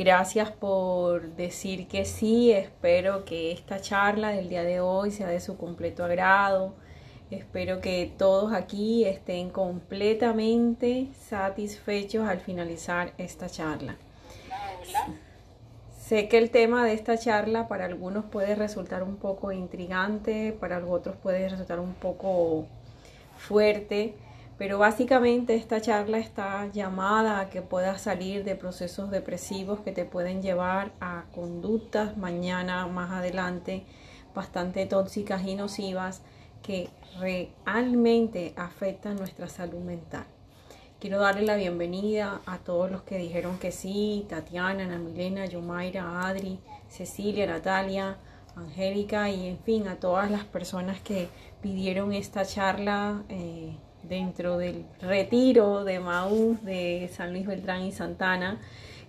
Gracias por decir que sí. Espero que esta charla del día de hoy sea de su completo agrado. Espero que todos aquí estén completamente satisfechos al finalizar esta charla. Sé que el tema de esta charla para algunos puede resultar un poco intrigante, para otros puede resultar un poco fuerte pero básicamente esta charla está llamada a que puedas salir de procesos depresivos que te pueden llevar a conductas mañana más adelante bastante tóxicas y nocivas que realmente afectan nuestra salud mental. Quiero darle la bienvenida a todos los que dijeron que sí, Tatiana, Ana Milena, Yomaira, Adri, Cecilia, Natalia, Angélica y en fin a todas las personas que pidieron esta charla. Eh, dentro del retiro de Maús de San Luis Beltrán y Santana,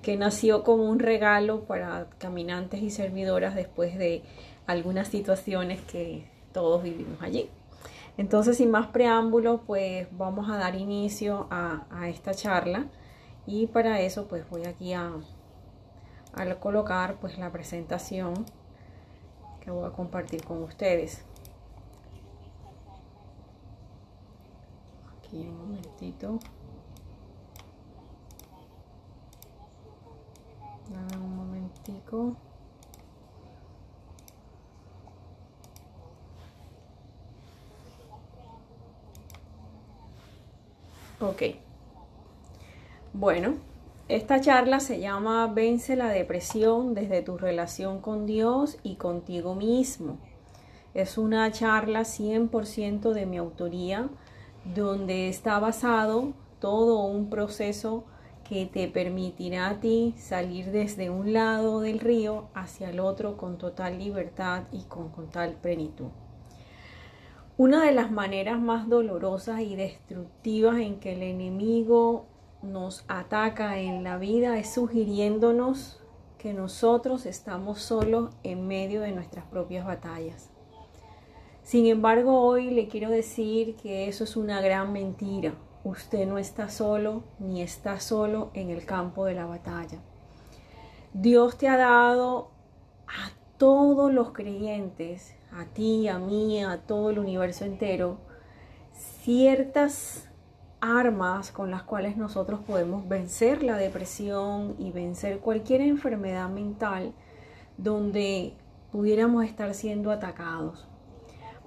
que nació como un regalo para caminantes y servidoras después de algunas situaciones que todos vivimos allí. Entonces, sin más preámbulos, pues vamos a dar inicio a, esta charla y para eso pues voy aquí a, a colocar pues la presentación que voy a compartir con ustedes. Un momentito. Dame un momentico. Ok. Bueno, esta charla se llama Vence la depresión desde tu relación con Dios y contigo mismo. Es una charla 100% de mi autoría donde está basado todo un proceso que te permitirá a ti salir desde un lado del río hacia el otro con total libertad y con total plenitud. Una de las maneras más dolorosas y destructivas en que el enemigo nos ataca en la vida es sugiriéndonos que nosotros estamos solos en medio de nuestras propias batallas. Sin embargo, hoy le quiero decir que eso es una gran mentira. Usted no está solo ni está solo en el campo de la batalla. Dios te ha dado a todos los creyentes, a ti, a mí, a todo el universo entero, ciertas armas con las cuales nosotros podemos vencer la depresión y vencer cualquier enfermedad mental donde pudiéramos estar siendo atacados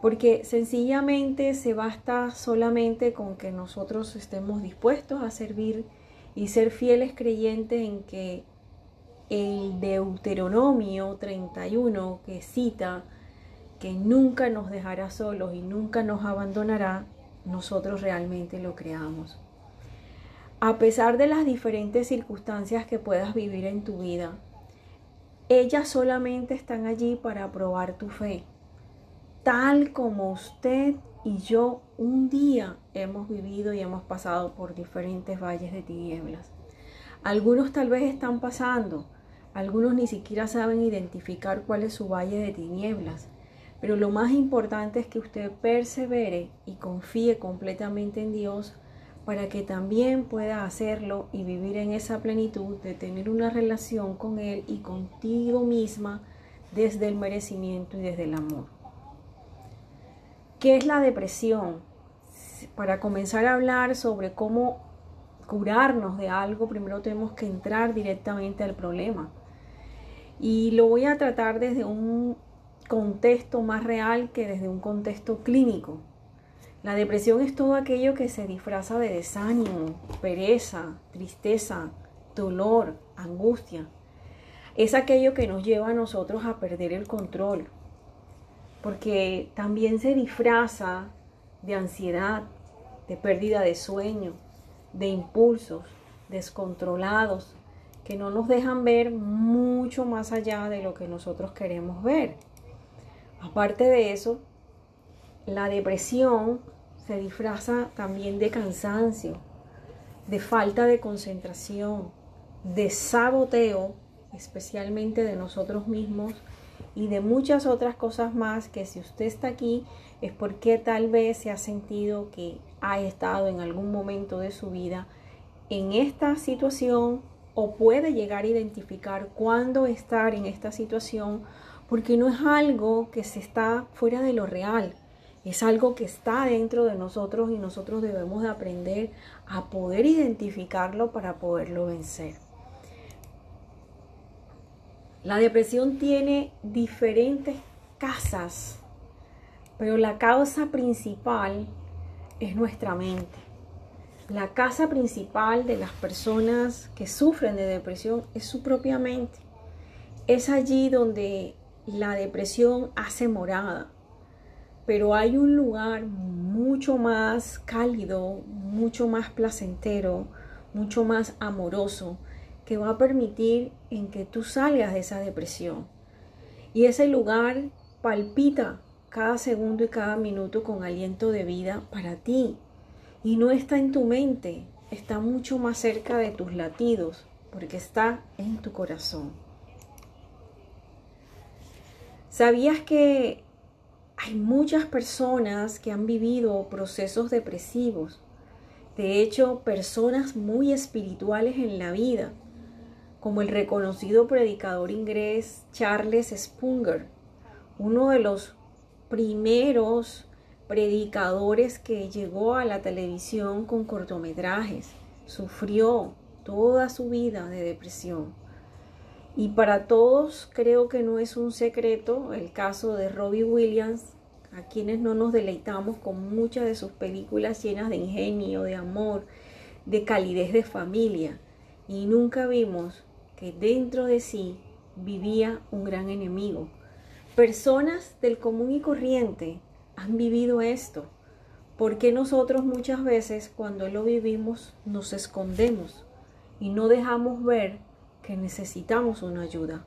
porque sencillamente se basta solamente con que nosotros estemos dispuestos a servir y ser fieles creyentes en que el Deuteronomio 31 que cita que nunca nos dejará solos y nunca nos abandonará, nosotros realmente lo creamos. A pesar de las diferentes circunstancias que puedas vivir en tu vida, ellas solamente están allí para probar tu fe tal como usted y yo un día hemos vivido y hemos pasado por diferentes valles de tinieblas. Algunos tal vez están pasando, algunos ni siquiera saben identificar cuál es su valle de tinieblas, pero lo más importante es que usted persevere y confíe completamente en Dios para que también pueda hacerlo y vivir en esa plenitud de tener una relación con Él y contigo misma desde el merecimiento y desde el amor. ¿Qué es la depresión? Para comenzar a hablar sobre cómo curarnos de algo, primero tenemos que entrar directamente al problema. Y lo voy a tratar desde un contexto más real que desde un contexto clínico. La depresión es todo aquello que se disfraza de desánimo, pereza, tristeza, dolor, angustia. Es aquello que nos lleva a nosotros a perder el control, porque también se disfraza de ansiedad, de pérdida de sueño, de impulsos descontrolados que no nos dejan ver mucho más allá de lo que nosotros queremos ver. Aparte de eso, la depresión se disfraza también de cansancio, de falta de concentración, de saboteo, especialmente de nosotros mismos y de muchas otras cosas más que si usted está aquí es porque tal vez se ha sentido que ha estado en algún momento de su vida en esta situación o puede llegar a identificar cuándo estar en esta situación porque no es algo que se está fuera de lo real, es algo que está dentro de nosotros y nosotros debemos de aprender a poder identificarlo para poderlo vencer. La depresión tiene diferentes casas, pero la causa principal es nuestra mente. La casa principal de las personas que sufren de depresión es su propia mente. Es allí donde la depresión hace morada. Pero hay un lugar mucho más cálido, mucho más placentero, mucho más amoroso, que va a permitir en que tú salgas de esa depresión. Y ese lugar palpita cada segundo y cada minuto con aliento de vida para ti. Y no está en tu mente, está mucho más cerca de tus latidos, porque está en tu corazón. ¿Sabías que hay muchas personas que han vivido procesos depresivos? De hecho, personas muy espirituales en la vida, como el reconocido predicador inglés Charles Spurgeon, uno de los primeros predicadores que llegó a la televisión con cortometrajes. Sufrió toda su vida de depresión. Y para todos creo que no es un secreto el caso de Robbie Williams, a quienes no nos deleitamos con muchas de sus películas llenas de ingenio, de amor, de calidez de familia. Y nunca vimos que dentro de sí vivía un gran enemigo, Personas del común y corriente han vivido esto. porque nosotros muchas veces cuando lo vivimos nos escondemos y no dejamos ver que necesitamos una ayuda?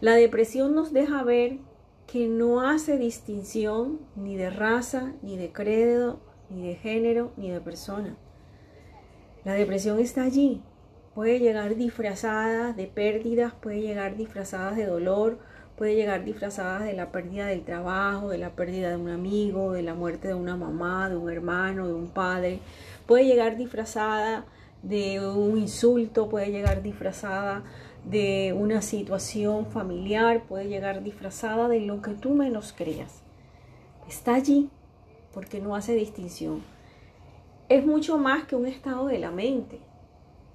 La depresión nos deja ver que no hace distinción ni de raza, ni de credo, ni de género, ni de persona. La depresión está allí. Puede llegar disfrazada de pérdidas, puede llegar disfrazada de dolor, puede llegar disfrazada de la pérdida del trabajo, de la pérdida de un amigo, de la muerte de una mamá, de un hermano, de un padre. Puede llegar disfrazada de un insulto, puede llegar disfrazada de una situación familiar, puede llegar disfrazada de lo que tú menos creas. Está allí porque no hace distinción. Es mucho más que un estado de la mente.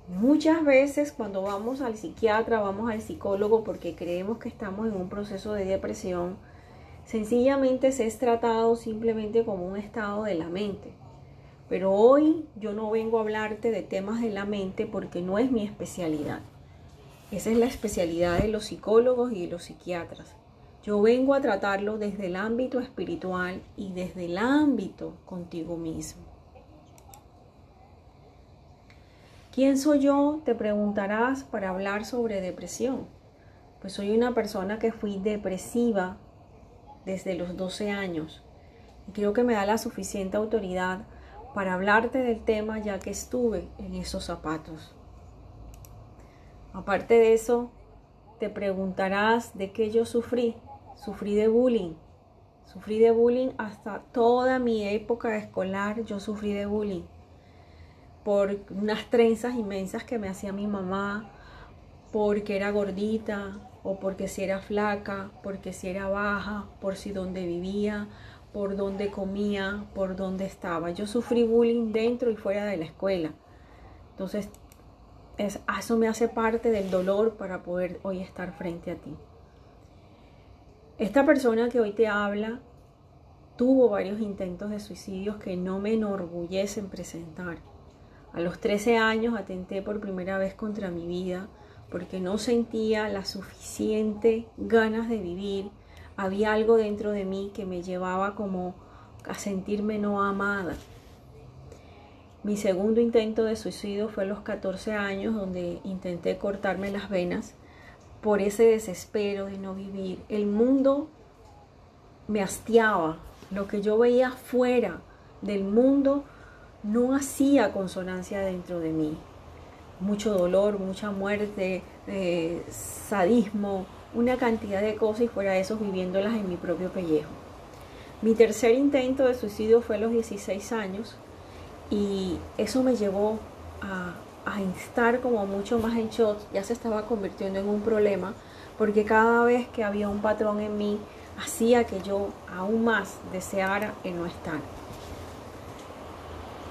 Muchas veces cuando vamos al psiquiatra, vamos al psicólogo porque creemos que estamos en un proceso de depresión, sencillamente se es tratado simplemente como un estado de la mente. Pero hoy yo no vengo a hablarte de temas de la mente porque no es mi especialidad. Esa es la especialidad de los psicólogos y de los psiquiatras. Yo vengo a tratarlo desde el ámbito espiritual y desde el ámbito contigo mismo. ¿Quién soy yo? Te preguntarás para hablar sobre depresión. Pues soy una persona que fui depresiva desde los 12 años y creo que me da la suficiente autoridad para hablarte del tema ya que estuve en esos zapatos. Aparte de eso, te preguntarás de qué yo sufrí. Sufrí de bullying. Sufrí de bullying hasta toda mi época escolar, yo sufrí de bullying por unas trenzas inmensas que me hacía mi mamá, porque era gordita o porque si era flaca, porque si era baja, por si donde vivía, por donde comía, por donde estaba. Yo sufrí bullying dentro y fuera de la escuela. Entonces, eso me hace parte del dolor para poder hoy estar frente a ti. Esta persona que hoy te habla tuvo varios intentos de suicidios que no me enorgullecen presentar a los 13 años atenté por primera vez contra mi vida porque no sentía la suficiente ganas de vivir. Había algo dentro de mí que me llevaba como a sentirme no amada. Mi segundo intento de suicidio fue a los 14 años donde intenté cortarme las venas por ese desespero de no vivir. El mundo me hastiaba. Lo que yo veía fuera del mundo no hacía consonancia dentro de mí. Mucho dolor, mucha muerte, eh, sadismo, una cantidad de cosas y fuera de eso viviéndolas en mi propio pellejo. Mi tercer intento de suicidio fue a los 16 años y eso me llevó a a como mucho más en shock, ya se estaba convirtiendo en un problema, porque cada vez que había un patrón en mí, hacía que yo aún más deseara el no estar.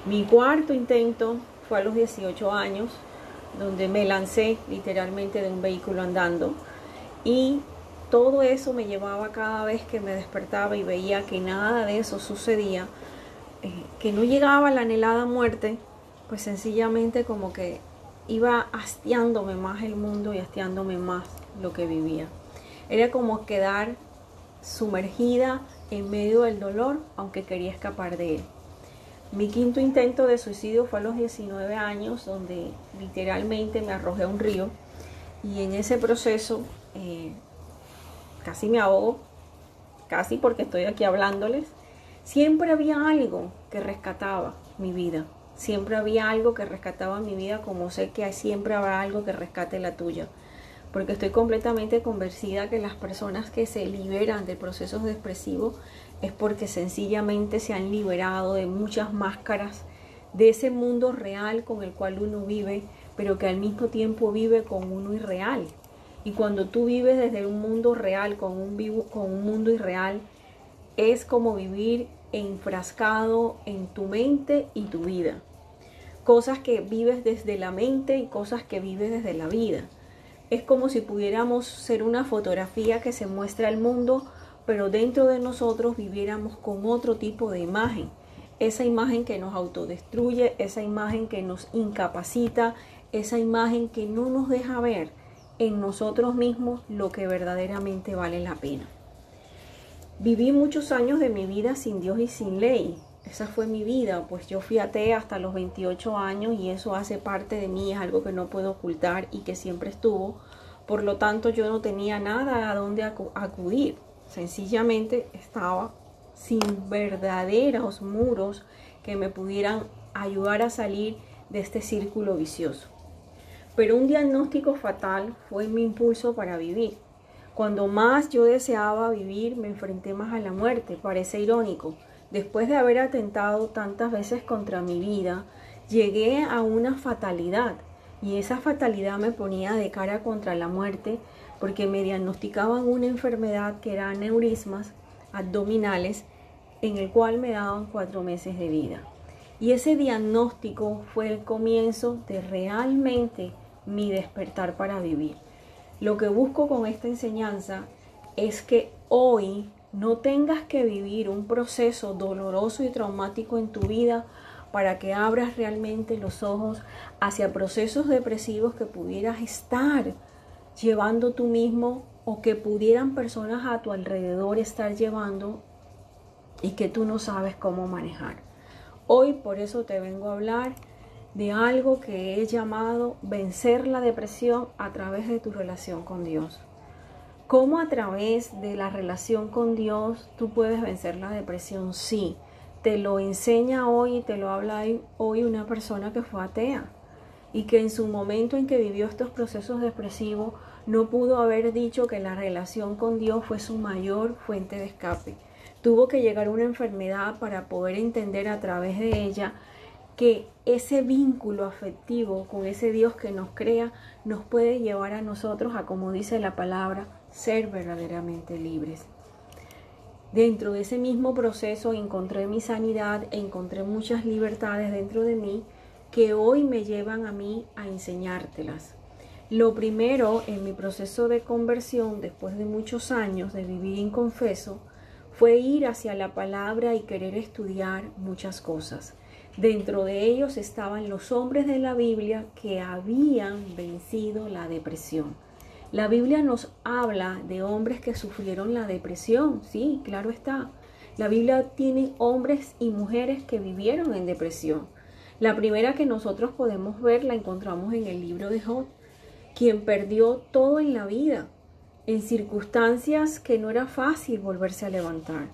Mi cuarto intento fue a los 18 años, donde me lancé literalmente de un vehículo andando y todo eso me llevaba cada vez que me despertaba y veía que nada de eso sucedía, eh, que no llegaba la anhelada muerte, pues sencillamente como que iba hastiándome más el mundo y hastiándome más lo que vivía. Era como quedar sumergida en medio del dolor, aunque quería escapar de él. Mi quinto intento de suicidio fue a los 19 años, donde literalmente me arrojé a un río. Y en ese proceso eh, casi me ahogo, casi porque estoy aquí hablándoles. Siempre había algo que rescataba mi vida, siempre había algo que rescataba mi vida, como sé que siempre habrá algo que rescate la tuya. Porque estoy completamente convencida que las personas que se liberan de procesos depresivos es porque sencillamente se han liberado de muchas máscaras de ese mundo real con el cual uno vive, pero que al mismo tiempo vive con uno irreal. Y cuando tú vives desde un mundo real con un, con un mundo irreal, es como vivir enfrascado en tu mente y tu vida. Cosas que vives desde la mente y cosas que vives desde la vida es como si pudiéramos ser una fotografía que se muestra al mundo, pero dentro de nosotros viviéramos con otro tipo de imagen. Esa imagen que nos autodestruye, esa imagen que nos incapacita, esa imagen que no nos deja ver en nosotros mismos lo que verdaderamente vale la pena. Viví muchos años de mi vida sin Dios y sin ley, esa fue mi vida, pues yo fui hasta los 28 años y eso hace parte de mí, es algo que no puedo ocultar y que siempre estuvo. Por lo tanto, yo no tenía nada a dónde acudir. Sencillamente estaba sin verdaderos muros que me pudieran ayudar a salir de este círculo vicioso. Pero un diagnóstico fatal fue mi impulso para vivir. Cuando más yo deseaba vivir, me enfrenté más a la muerte. Parece irónico, después de haber atentado tantas veces contra mi vida, llegué a una fatalidad y esa fatalidad me ponía de cara contra la muerte porque me diagnosticaban una enfermedad que era neurismas abdominales en el cual me daban cuatro meses de vida. Y ese diagnóstico fue el comienzo de realmente mi despertar para vivir. Lo que busco con esta enseñanza es que hoy no tengas que vivir un proceso doloroso y traumático en tu vida para que abras realmente los ojos hacia procesos depresivos que pudieras estar llevando tú mismo o que pudieran personas a tu alrededor estar llevando y que tú no sabes cómo manejar. Hoy por eso te vengo a hablar de algo que he llamado vencer la depresión a través de tu relación con Dios cómo a través de la relación con Dios tú puedes vencer la depresión. Sí, te lo enseña hoy y te lo habla hoy una persona que fue atea y que en su momento en que vivió estos procesos depresivos no pudo haber dicho que la relación con Dios fue su mayor fuente de escape. Tuvo que llegar una enfermedad para poder entender a través de ella que ese vínculo afectivo con ese Dios que nos crea nos puede llevar a nosotros a, como dice la palabra, ser verdaderamente libres. Dentro de ese mismo proceso encontré mi sanidad, encontré muchas libertades dentro de mí que hoy me llevan a mí a enseñártelas. Lo primero en mi proceso de conversión, después de muchos años de vivir inconfeso, fue ir hacia la palabra y querer estudiar muchas cosas. Dentro de ellos estaban los hombres de la Biblia que habían vencido la depresión. La Biblia nos habla de hombres que sufrieron la depresión, sí, claro está. La Biblia tiene hombres y mujeres que vivieron en depresión. La primera que nosotros podemos ver la encontramos en el libro de Job, quien perdió todo en la vida, en circunstancias que no era fácil volverse a levantar.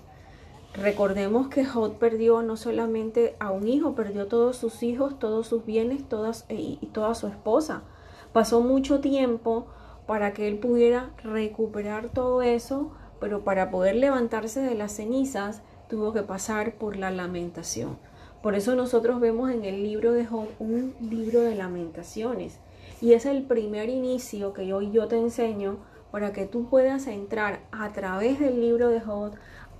Recordemos que Job perdió no solamente a un hijo, perdió todos sus hijos, todos sus bienes todas, y toda su esposa. Pasó mucho tiempo para que él pudiera recuperar todo eso, pero para poder levantarse de las cenizas tuvo que pasar por la lamentación. Por eso nosotros vemos en el libro de Job un libro de lamentaciones. Y es el primer inicio que hoy yo te enseño para que tú puedas entrar a través del libro de Job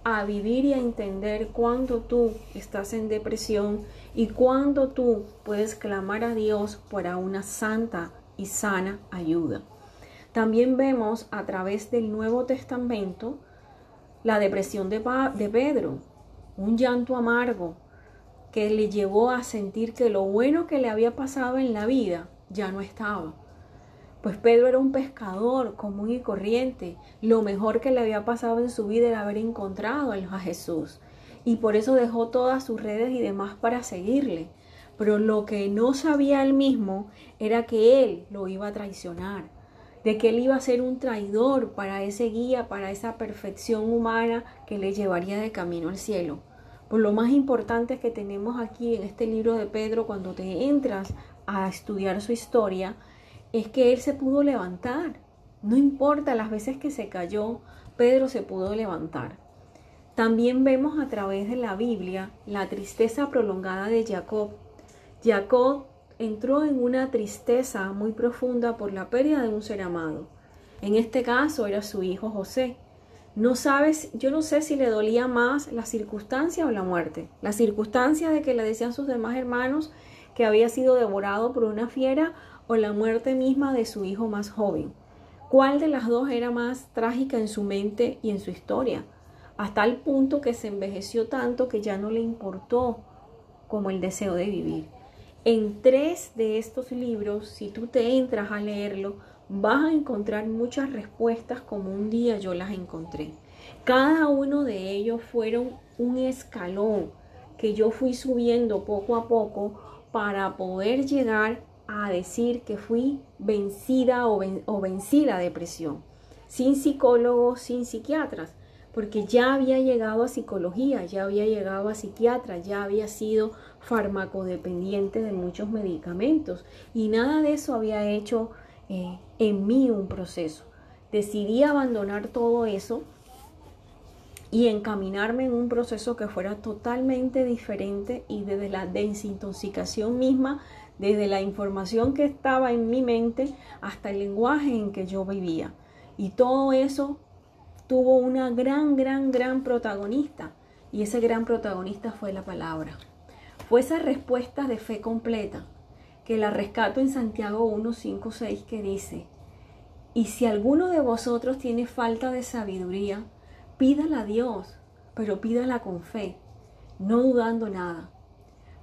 a vivir y a entender cuándo tú estás en depresión y cuándo tú puedes clamar a Dios para una santa y sana ayuda. También vemos a través del Nuevo Testamento la depresión de, de Pedro, un llanto amargo que le llevó a sentir que lo bueno que le había pasado en la vida ya no estaba. Pues Pedro era un pescador común y corriente. Lo mejor que le había pasado en su vida era haber encontrado a Jesús. Y por eso dejó todas sus redes y demás para seguirle. Pero lo que no sabía él mismo era que él lo iba a traicionar. De que él iba a ser un traidor para ese guía, para esa perfección humana que le llevaría de camino al cielo. Por lo más importante que tenemos aquí en este libro de Pedro, cuando te entras a estudiar su historia, es que él se pudo levantar. No importa las veces que se cayó, Pedro se pudo levantar. También vemos a través de la Biblia la tristeza prolongada de Jacob. Jacob entró en una tristeza muy profunda por la pérdida de un ser amado. En este caso era su hijo José. No sabes, yo no sé si le dolía más la circunstancia o la muerte. La circunstancia de que le decían sus demás hermanos que había sido devorado por una fiera o la muerte misma de su hijo más joven. ¿Cuál de las dos era más trágica en su mente y en su historia? Hasta el punto que se envejeció tanto que ya no le importó como el deseo de vivir. En tres de estos libros, si tú te entras a leerlo, vas a encontrar muchas respuestas como un día yo las encontré. Cada uno de ellos fueron un escalón que yo fui subiendo poco a poco para poder llegar a decir que fui vencida o, vencí la depresión, sin psicólogos, sin psiquiatras, porque ya había llegado a psicología, ya había llegado a psiquiatra, ya había sido farmacodependiente de muchos medicamentos y nada de eso había hecho eh, en mí un proceso. Decidí abandonar todo eso y encaminarme en un proceso que fuera totalmente diferente y desde la desintoxicación misma desde la información que estaba en mi mente hasta el lenguaje en que yo vivía. Y todo eso tuvo una gran, gran, gran protagonista. Y ese gran protagonista fue la palabra. Fue esa respuesta de fe completa que la rescato en Santiago 1, 5, 6 que dice, y si alguno de vosotros tiene falta de sabiduría, pídala a Dios, pero pídala con fe, no dudando nada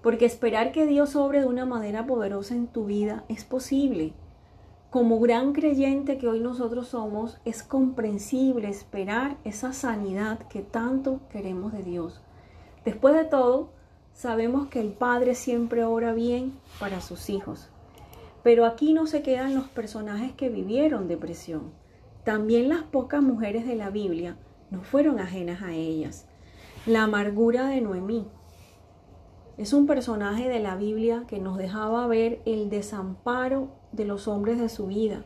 porque esperar que Dios obre de una manera poderosa en tu vida es posible. Como gran creyente que hoy nosotros somos, es comprensible esperar esa sanidad que tanto queremos de Dios. Después de todo, sabemos que el Padre siempre ora bien para sus hijos. Pero aquí no se quedan los personajes que vivieron depresión. También las pocas mujeres de la Biblia no fueron ajenas a ellas. La amargura de Noemí, es un personaje de la Biblia que nos dejaba ver el desamparo de los hombres de su vida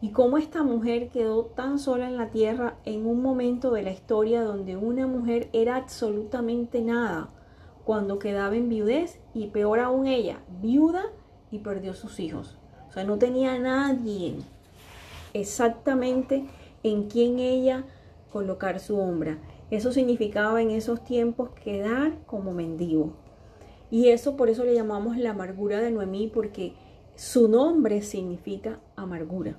y cómo esta mujer quedó tan sola en la tierra en un momento de la historia donde una mujer era absolutamente nada, cuando quedaba en viudez y peor aún ella, viuda y perdió sus hijos. O sea, no tenía nadie exactamente en quien ella colocar su hombra. Eso significaba en esos tiempos quedar como mendigo. Y eso por eso le llamamos la amargura de Noemí, porque su nombre significa amargura.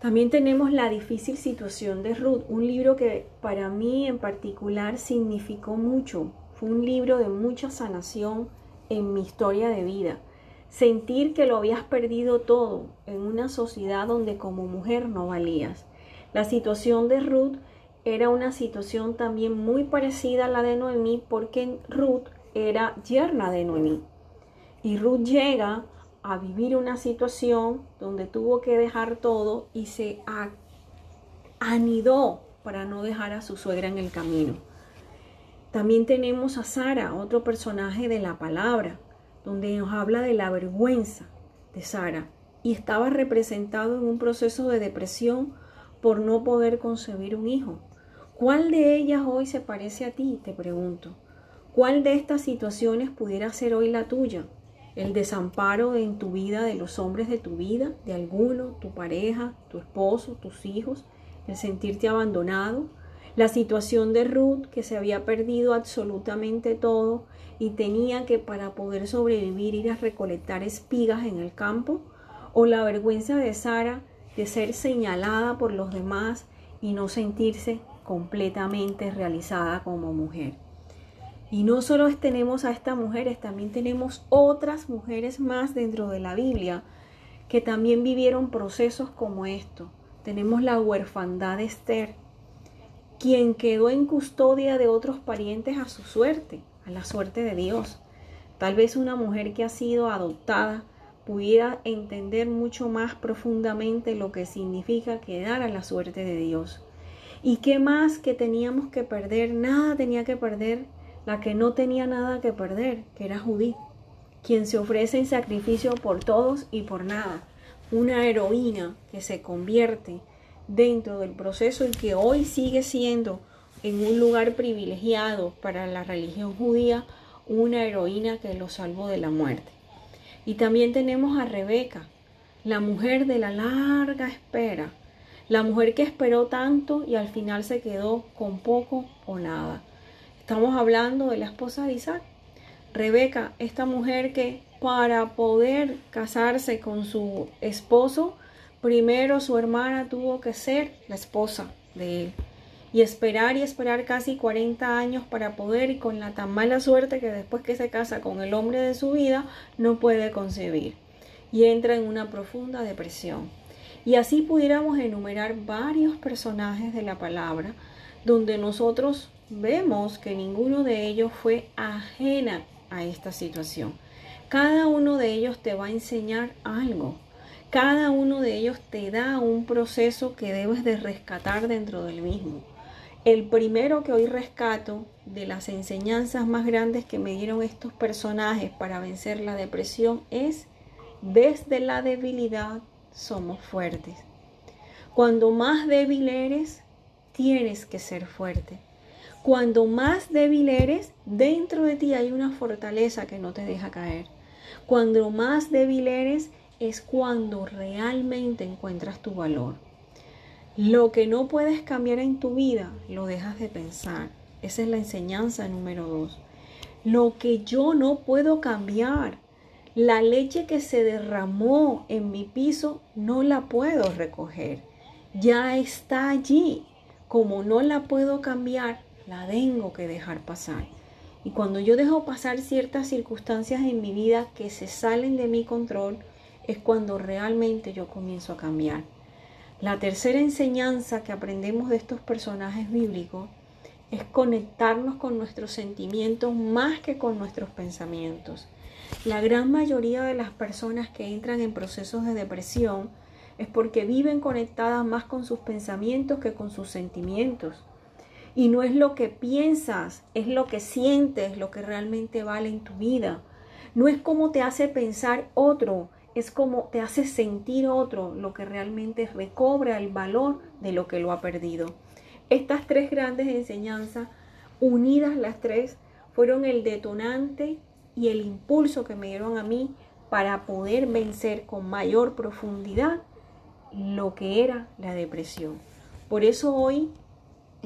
También tenemos la difícil situación de Ruth, un libro que para mí en particular significó mucho. Fue un libro de mucha sanación en mi historia de vida. Sentir que lo habías perdido todo en una sociedad donde como mujer no valías. La situación de Ruth era una situación también muy parecida a la de Noemí porque Ruth era yerna de Noemí. Y Ruth llega a vivir una situación donde tuvo que dejar todo y se anidó para no dejar a su suegra en el camino. También tenemos a Sara, otro personaje de la palabra, donde nos habla de la vergüenza de Sara y estaba representado en un proceso de depresión por no poder concebir un hijo. ¿Cuál de ellas hoy se parece a ti? Te pregunto. ¿Cuál de estas situaciones pudiera ser hoy la tuya? El desamparo en tu vida de los hombres de tu vida, de alguno, tu pareja, tu esposo, tus hijos, el sentirte abandonado, la situación de Ruth que se había perdido absolutamente todo y tenía que para poder sobrevivir ir a recolectar espigas en el campo, o la vergüenza de Sara de ser señalada por los demás y no sentirse completamente realizada como mujer. Y no solo tenemos a estas mujeres, también tenemos otras mujeres más dentro de la Biblia que también vivieron procesos como esto. Tenemos la huerfandad de Esther, quien quedó en custodia de otros parientes a su suerte, a la suerte de Dios. Tal vez una mujer que ha sido adoptada pudiera entender mucho más profundamente lo que significa quedar a la suerte de Dios. ¿Y qué más que teníamos que perder? Nada tenía que perder la que no tenía nada que perder, que era Judí, quien se ofrece en sacrificio por todos y por nada. Una heroína que se convierte dentro del proceso y que hoy sigue siendo en un lugar privilegiado para la religión judía, una heroína que lo salvó de la muerte. Y también tenemos a Rebeca, la mujer de la larga espera, la mujer que esperó tanto y al final se quedó con poco o nada. Estamos hablando de la esposa de Isaac. Rebeca, esta mujer que para poder casarse con su esposo, Primero su hermana tuvo que ser la esposa de él y esperar y esperar casi 40 años para poder y con la tan mala suerte que después que se casa con el hombre de su vida no puede concebir y entra en una profunda depresión. Y así pudiéramos enumerar varios personajes de la palabra donde nosotros vemos que ninguno de ellos fue ajena a esta situación. Cada uno de ellos te va a enseñar algo. Cada uno de ellos te da un proceso que debes de rescatar dentro del mismo. El primero que hoy rescato de las enseñanzas más grandes que me dieron estos personajes para vencer la depresión es, desde la debilidad somos fuertes. Cuando más débil eres, tienes que ser fuerte. Cuando más débil eres, dentro de ti hay una fortaleza que no te deja caer. Cuando más débil eres, es cuando realmente encuentras tu valor. Lo que no puedes cambiar en tu vida, lo dejas de pensar. Esa es la enseñanza número dos. Lo que yo no puedo cambiar, la leche que se derramó en mi piso, no la puedo recoger. Ya está allí. Como no la puedo cambiar, la tengo que dejar pasar. Y cuando yo dejo pasar ciertas circunstancias en mi vida que se salen de mi control, es cuando realmente yo comienzo a cambiar. La tercera enseñanza que aprendemos de estos personajes bíblicos es conectarnos con nuestros sentimientos más que con nuestros pensamientos. La gran mayoría de las personas que entran en procesos de depresión es porque viven conectadas más con sus pensamientos que con sus sentimientos. Y no es lo que piensas, es lo que sientes, lo que realmente vale en tu vida. No es cómo te hace pensar otro, es como te hace sentir otro lo que realmente recobra el valor de lo que lo ha perdido. Estas tres grandes enseñanzas, unidas las tres, fueron el detonante y el impulso que me dieron a mí para poder vencer con mayor profundidad lo que era la depresión. Por eso hoy,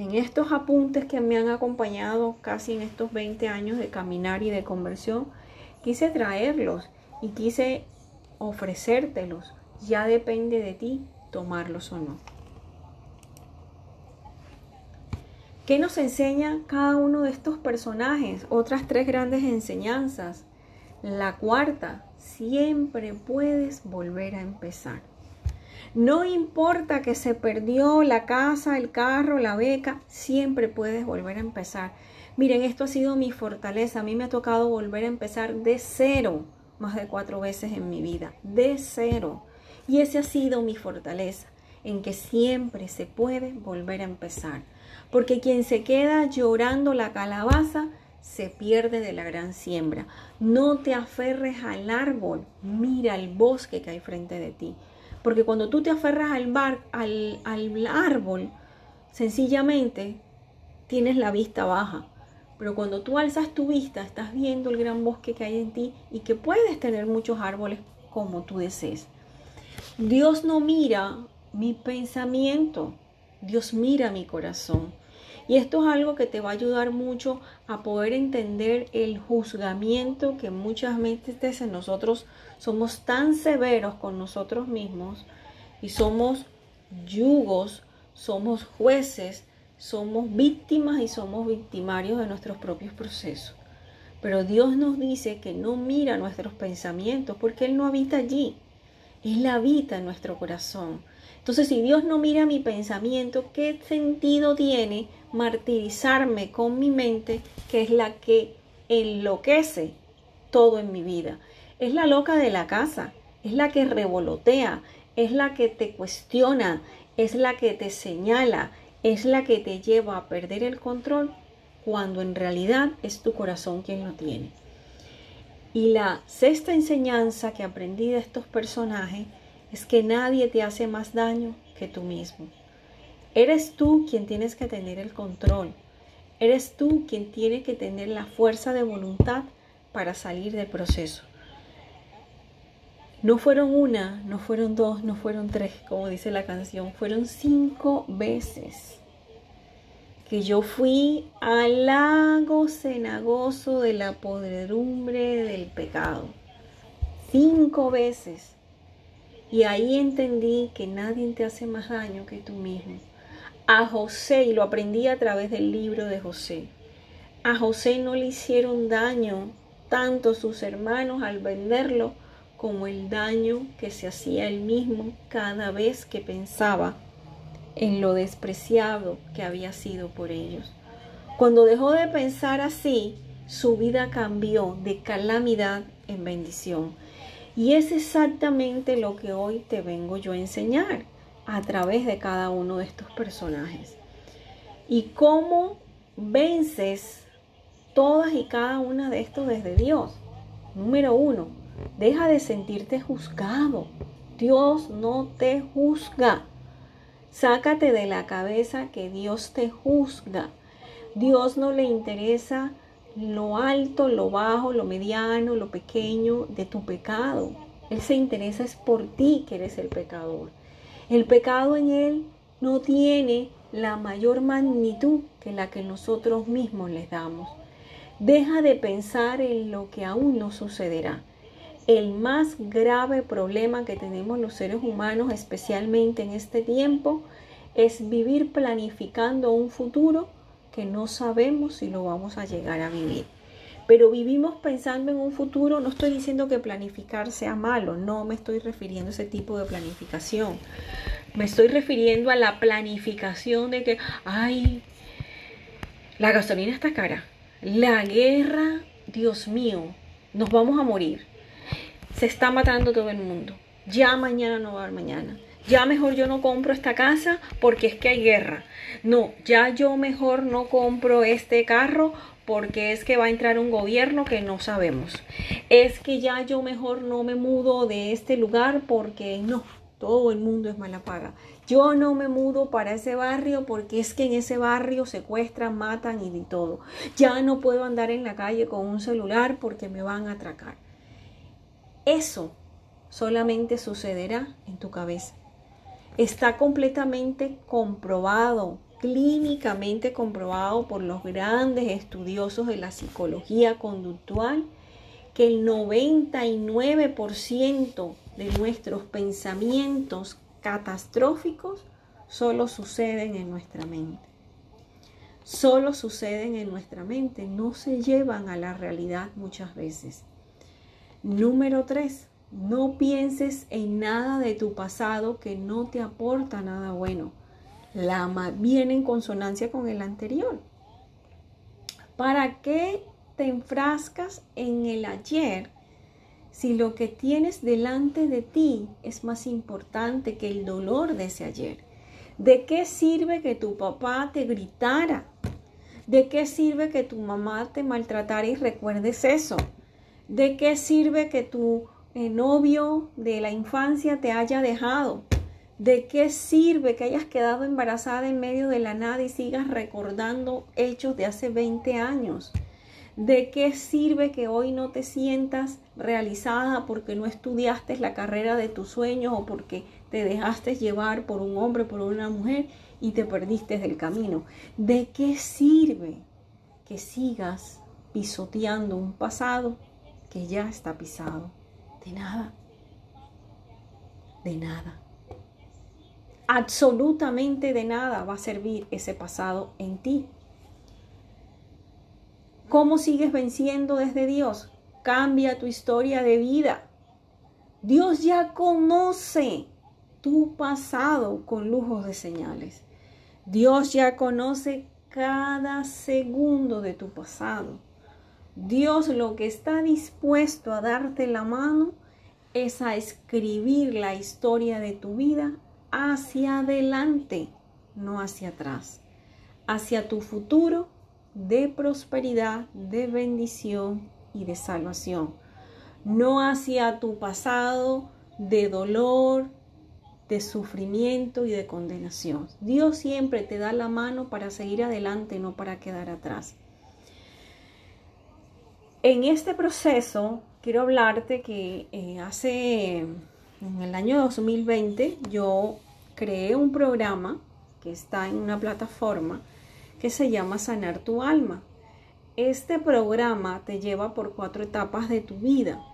en estos apuntes que me han acompañado casi en estos 20 años de caminar y de conversión, quise traerlos y quise ofrecértelos. Ya depende de ti tomarlos o no. ¿Qué nos enseña cada uno de estos personajes? Otras tres grandes enseñanzas. La cuarta, siempre puedes volver a empezar. No importa que se perdió la casa, el carro, la beca, siempre puedes volver a empezar. Miren, esto ha sido mi fortaleza. A mí me ha tocado volver a empezar de cero más de cuatro veces en mi vida, de cero. Y esa ha sido mi fortaleza, en que siempre se puede volver a empezar. Porque quien se queda llorando la calabaza, se pierde de la gran siembra. No te aferres al árbol, mira el bosque que hay frente de ti. Porque cuando tú te aferras al, bar, al, al árbol, sencillamente tienes la vista baja. Pero cuando tú alzas tu vista, estás viendo el gran bosque que hay en ti y que puedes tener muchos árboles como tú desees. Dios no mira mi pensamiento, Dios mira mi corazón. Y esto es algo que te va a ayudar mucho a poder entender el juzgamiento que muchas veces nosotros somos tan severos con nosotros mismos y somos yugos, somos jueces, somos víctimas y somos victimarios de nuestros propios procesos. Pero Dios nos dice que no mira nuestros pensamientos porque Él no habita allí. Él habita en nuestro corazón. Entonces, si Dios no mira mi pensamiento, ¿qué sentido tiene martirizarme con mi mente, que es la que enloquece todo en mi vida? Es la loca de la casa, es la que revolotea, es la que te cuestiona, es la que te señala, es la que te lleva a perder el control cuando en realidad es tu corazón quien lo tiene. Y la sexta enseñanza que aprendí de estos personajes es que nadie te hace más daño que tú mismo. Eres tú quien tienes que tener el control. Eres tú quien tiene que tener la fuerza de voluntad para salir del proceso. No fueron una, no fueron dos, no fueron tres, como dice la canción, fueron cinco veces que yo fui al lago cenagoso de la podredumbre del pecado. Cinco veces. Y ahí entendí que nadie te hace más daño que tú mismo. A José, y lo aprendí a través del libro de José, a José no le hicieron daño tanto sus hermanos al venderlo como el daño que se hacía él mismo cada vez que pensaba en lo despreciado que había sido por ellos. Cuando dejó de pensar así, su vida cambió de calamidad en bendición. Y es exactamente lo que hoy te vengo yo a enseñar a través de cada uno de estos personajes. Y cómo vences todas y cada una de estos desde Dios. Número uno, Deja de sentirte juzgado. Dios no te juzga. Sácate de la cabeza que Dios te juzga. Dios no le interesa lo alto, lo bajo, lo mediano, lo pequeño de tu pecado. Él se interesa es por ti que eres el pecador. El pecado en Él no tiene la mayor magnitud que la que nosotros mismos les damos. Deja de pensar en lo que aún no sucederá el más grave problema que tenemos los seres humanos, especialmente en este tiempo, es vivir planificando un futuro que no sabemos si lo vamos a llegar a vivir. Pero vivimos pensando en un futuro, no estoy diciendo que planificar sea malo, no me estoy refiriendo a ese tipo de planificación. Me estoy refiriendo a la planificación de que, ay, la gasolina está cara, la guerra, Dios mío, nos vamos a morir se está matando todo el mundo. Ya mañana no va a haber mañana. Ya mejor yo no compro esta casa porque es que hay guerra. No, ya yo mejor no compro este carro porque es que va a entrar un gobierno que no sabemos. Es que ya yo mejor no me mudo de este lugar porque no, todo el mundo es mala paga. Yo no me mudo para ese barrio porque es que en ese barrio secuestran, matan y de todo. Ya no puedo andar en la calle con un celular porque me van a atracar. Eso solamente sucederá en tu cabeza. Está completamente comprobado, clínicamente comprobado por los grandes estudiosos de la psicología conductual, que el 99% de nuestros pensamientos catastróficos solo suceden en nuestra mente. Solo suceden en nuestra mente, no se llevan a la realidad muchas veces. Número 3. No pienses en nada de tu pasado que no te aporta nada bueno. La viene en consonancia con el anterior. ¿Para qué te enfrascas en el ayer si lo que tienes delante de ti es más importante que el dolor de ese ayer? ¿De qué sirve que tu papá te gritara? ¿De qué sirve que tu mamá te maltratara y recuerdes eso? ¿De qué sirve que tu eh, novio de la infancia te haya dejado? ¿De qué sirve que hayas quedado embarazada en medio de la nada y sigas recordando hechos de hace 20 años? ¿De qué sirve que hoy no te sientas realizada porque no estudiaste la carrera de tus sueños o porque te dejaste llevar por un hombre, por una mujer y te perdiste del camino? ¿De qué sirve que sigas pisoteando un pasado que ya está pisado? De nada. De nada absolutamente de nada va a servir ese pasado en ti. ¿Cómo sigues venciendo desde Dios? Cambia tu historia de vida. Dios ya conoce tu pasado con lujos de señales. Dios ya conoce cada segundo de tu pasado. Dios lo que está dispuesto a darte la mano es a escribir la historia de tu vida hacia adelante, no hacia atrás, hacia tu futuro de prosperidad, de bendición y de salvación, no hacia tu pasado de dolor, de sufrimiento y de condenación. Dios siempre te da la mano para seguir adelante, no para quedar atrás. En este proceso quiero hablarte que eh, hace en el año 2020 yo creé un programa que está en una plataforma que se llama Sanar tu alma. Este programa te lleva por cuatro etapas de tu vida,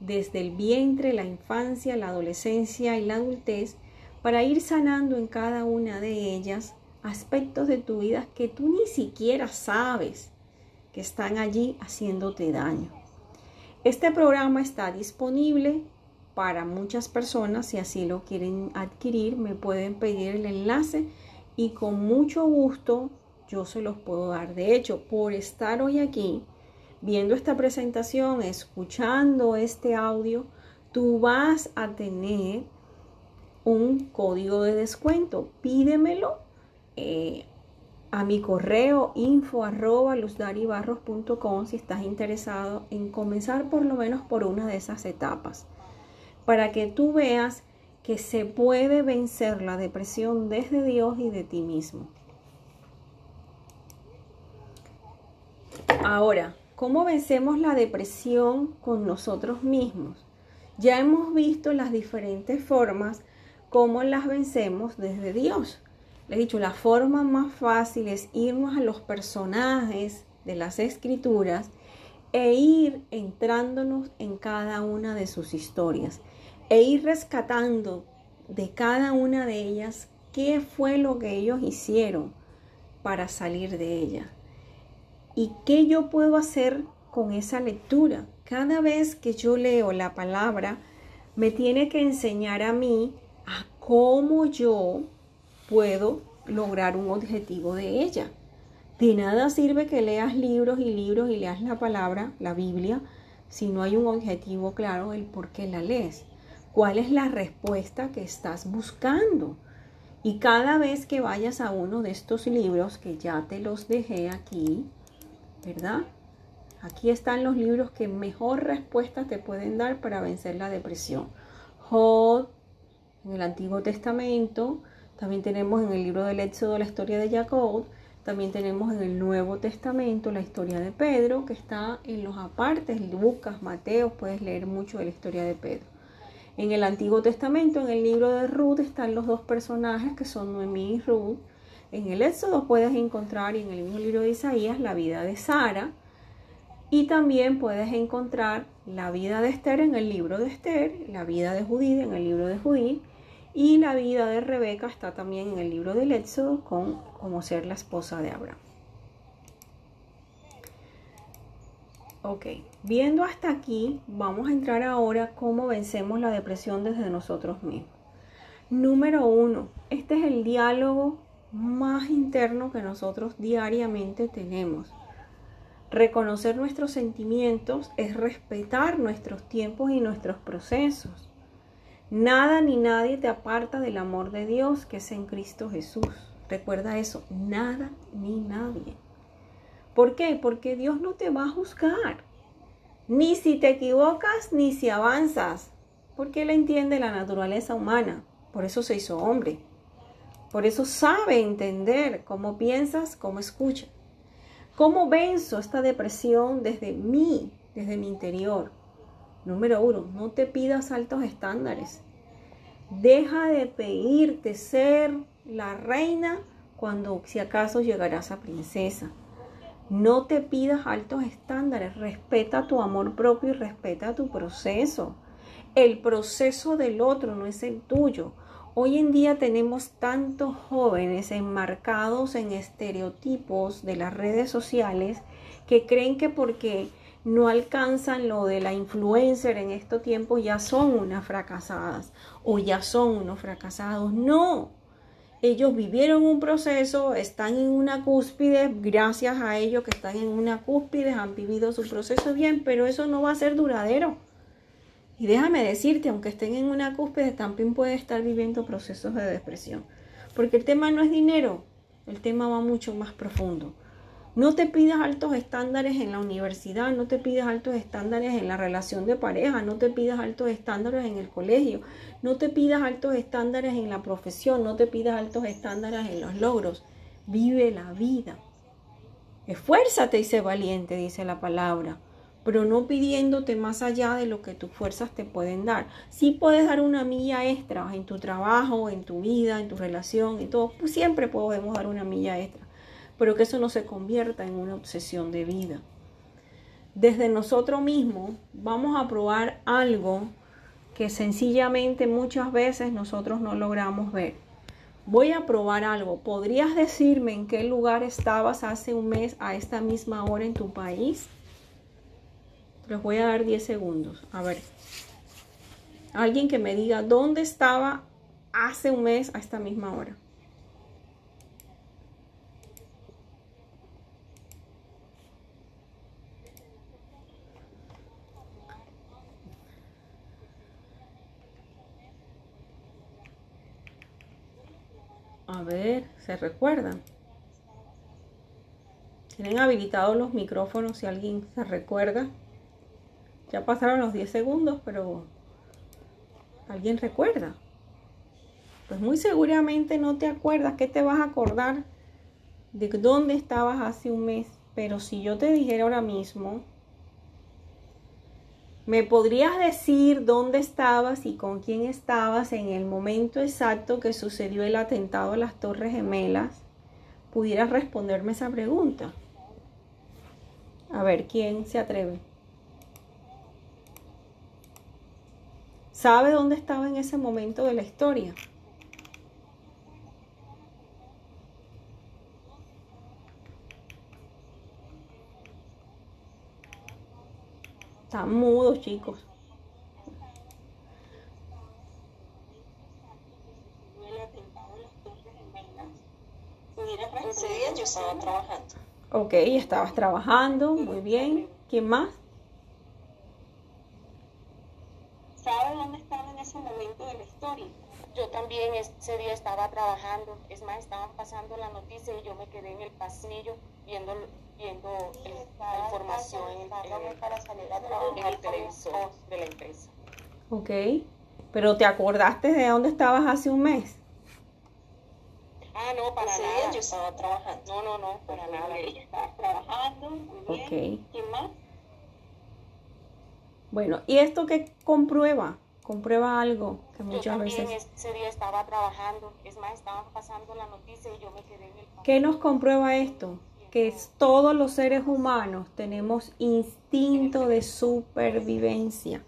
desde el vientre, la infancia, la adolescencia y la adultez, para ir sanando en cada una de ellas aspectos de tu vida que tú ni siquiera sabes que están allí haciéndote daño. Este programa está disponible para muchas personas, si así lo quieren adquirir, me pueden pedir el enlace y con mucho gusto yo se los puedo dar. De hecho, por estar hoy aquí, viendo esta presentación, escuchando este audio, tú vas a tener un código de descuento. Pídemelo eh, a mi correo info arroba si estás interesado en comenzar por lo menos por una de esas etapas para que tú veas que se puede vencer la depresión desde Dios y de ti mismo. Ahora, ¿cómo vencemos la depresión con nosotros mismos? Ya hemos visto las diferentes formas cómo las vencemos desde Dios. Le he dicho, la forma más fácil es irnos a los personajes de las escrituras e ir entrándonos en cada una de sus historias e ir rescatando de cada una de ellas qué fue lo que ellos hicieron para salir de ella y qué yo puedo hacer con esa lectura. Cada vez que yo leo la palabra, me tiene que enseñar a mí a cómo yo puedo lograr un objetivo de ella. De nada sirve que leas libros y libros y leas la palabra, la Biblia, si no hay un objetivo claro el por qué la lees cuál es la respuesta que estás buscando. Y cada vez que vayas a uno de estos libros, que ya te los dejé aquí, ¿verdad? Aquí están los libros que mejor respuesta te pueden dar para vencer la depresión. Job, en el Antiguo Testamento, también tenemos en el libro del Éxodo la historia de Jacob, también tenemos en el Nuevo Testamento la historia de Pedro, que está en los apartes, Lucas, Mateo, puedes leer mucho de la historia de Pedro. En el Antiguo Testamento, en el libro de Ruth, están los dos personajes que son Noemí y Ruth. En el Éxodo puedes encontrar, y en el mismo libro de Isaías, la vida de Sara. Y también puedes encontrar la vida de Esther en el libro de Esther, la vida de Judí en el libro de Judí, y la vida de Rebeca está también en el libro del Éxodo con como ser la esposa de Abraham. Ok, viendo hasta aquí, vamos a entrar ahora cómo vencemos la depresión desde nosotros mismos. Número uno, este es el diálogo más interno que nosotros diariamente tenemos. Reconocer nuestros sentimientos es respetar nuestros tiempos y nuestros procesos. Nada ni nadie te aparta del amor de Dios que es en Cristo Jesús. Recuerda eso, nada ni nadie. ¿Por qué? Porque Dios no te va a juzgar. Ni si te equivocas, ni si avanzas. Porque Él entiende la naturaleza humana. Por eso se hizo hombre. Por eso sabe entender cómo piensas, cómo escuchas. ¿Cómo venzo esta depresión desde mí, desde mi interior? Número uno, no te pidas altos estándares. Deja de pedirte ser la reina cuando si acaso llegarás a princesa. No te pidas altos estándares, respeta tu amor propio y respeta tu proceso. El proceso del otro no es el tuyo. Hoy en día tenemos tantos jóvenes enmarcados en estereotipos de las redes sociales que creen que porque no alcanzan lo de la influencer en estos tiempos ya son unas fracasadas o ya son unos fracasados. No, ellos vivieron un proceso, están en una cúspide, gracias a ellos que están en una cúspide, han vivido su proceso bien, pero eso no va a ser duradero. Y déjame decirte, aunque estén en una cúspide, también puede estar viviendo procesos de depresión. Porque el tema no es dinero, el tema va mucho más profundo. No te pidas altos estándares en la universidad, no te pidas altos estándares en la relación de pareja, no te pidas altos estándares en el colegio, no te pidas altos estándares en la profesión, no te pidas altos estándares en los logros. Vive la vida. Esfuérzate y sé valiente, dice la palabra, pero no pidiéndote más allá de lo que tus fuerzas te pueden dar. Sí puedes dar una milla extra en tu trabajo, en tu vida, en tu relación y todo. Siempre podemos dar una milla extra pero que eso no se convierta en una obsesión de vida. Desde nosotros mismos vamos a probar algo que sencillamente muchas veces nosotros no logramos ver. Voy a probar algo. ¿Podrías decirme en qué lugar estabas hace un mes a esta misma hora en tu país? Les voy a dar 10 segundos. A ver. Alguien que me diga dónde estaba hace un mes a esta misma hora. A ver, ¿se recuerdan? Tienen habilitados los micrófonos si alguien se recuerda. Ya pasaron los 10 segundos, pero ¿alguien recuerda? Pues muy seguramente no te acuerdas. ¿Qué te vas a acordar de dónde estabas hace un mes? Pero si yo te dijera ahora mismo ¿Me podrías decir dónde estabas y con quién estabas en el momento exacto que sucedió el atentado a las Torres Gemelas? ¿Pudieras responderme esa pregunta? A ver, ¿quién se atreve? ¿Sabe dónde estaba en ese momento de la historia? Están mudos, chicos. Ese día yo estaba trabajando. Ok, estabas trabajando, muy bien. ¿Quién más? ¿Sabe dónde estaba en ese momento de la historia? Yo también ese día estaba trabajando. Es más, estaban pasando la noticia y yo me quedé en el pasillo viendo viendo la información en, para salir a el televisor de la empresa. Ok, pero ¿te acordaste de dónde estabas hace un mes? Ah, no, para nada. yo estaba trabajando. No, no, no, para nada. Ella estaba trabajando. Muy bien. Okay. ¿Quién más? Bueno, ¿y esto qué comprueba? Comprueba algo que muchas yo también veces... ese día estaba trabajando. Es más, estaban pasando la noticia y yo me quedé en el... ¿Qué nos comprueba esto? Que todos los seres humanos tenemos instinto de supervivencia.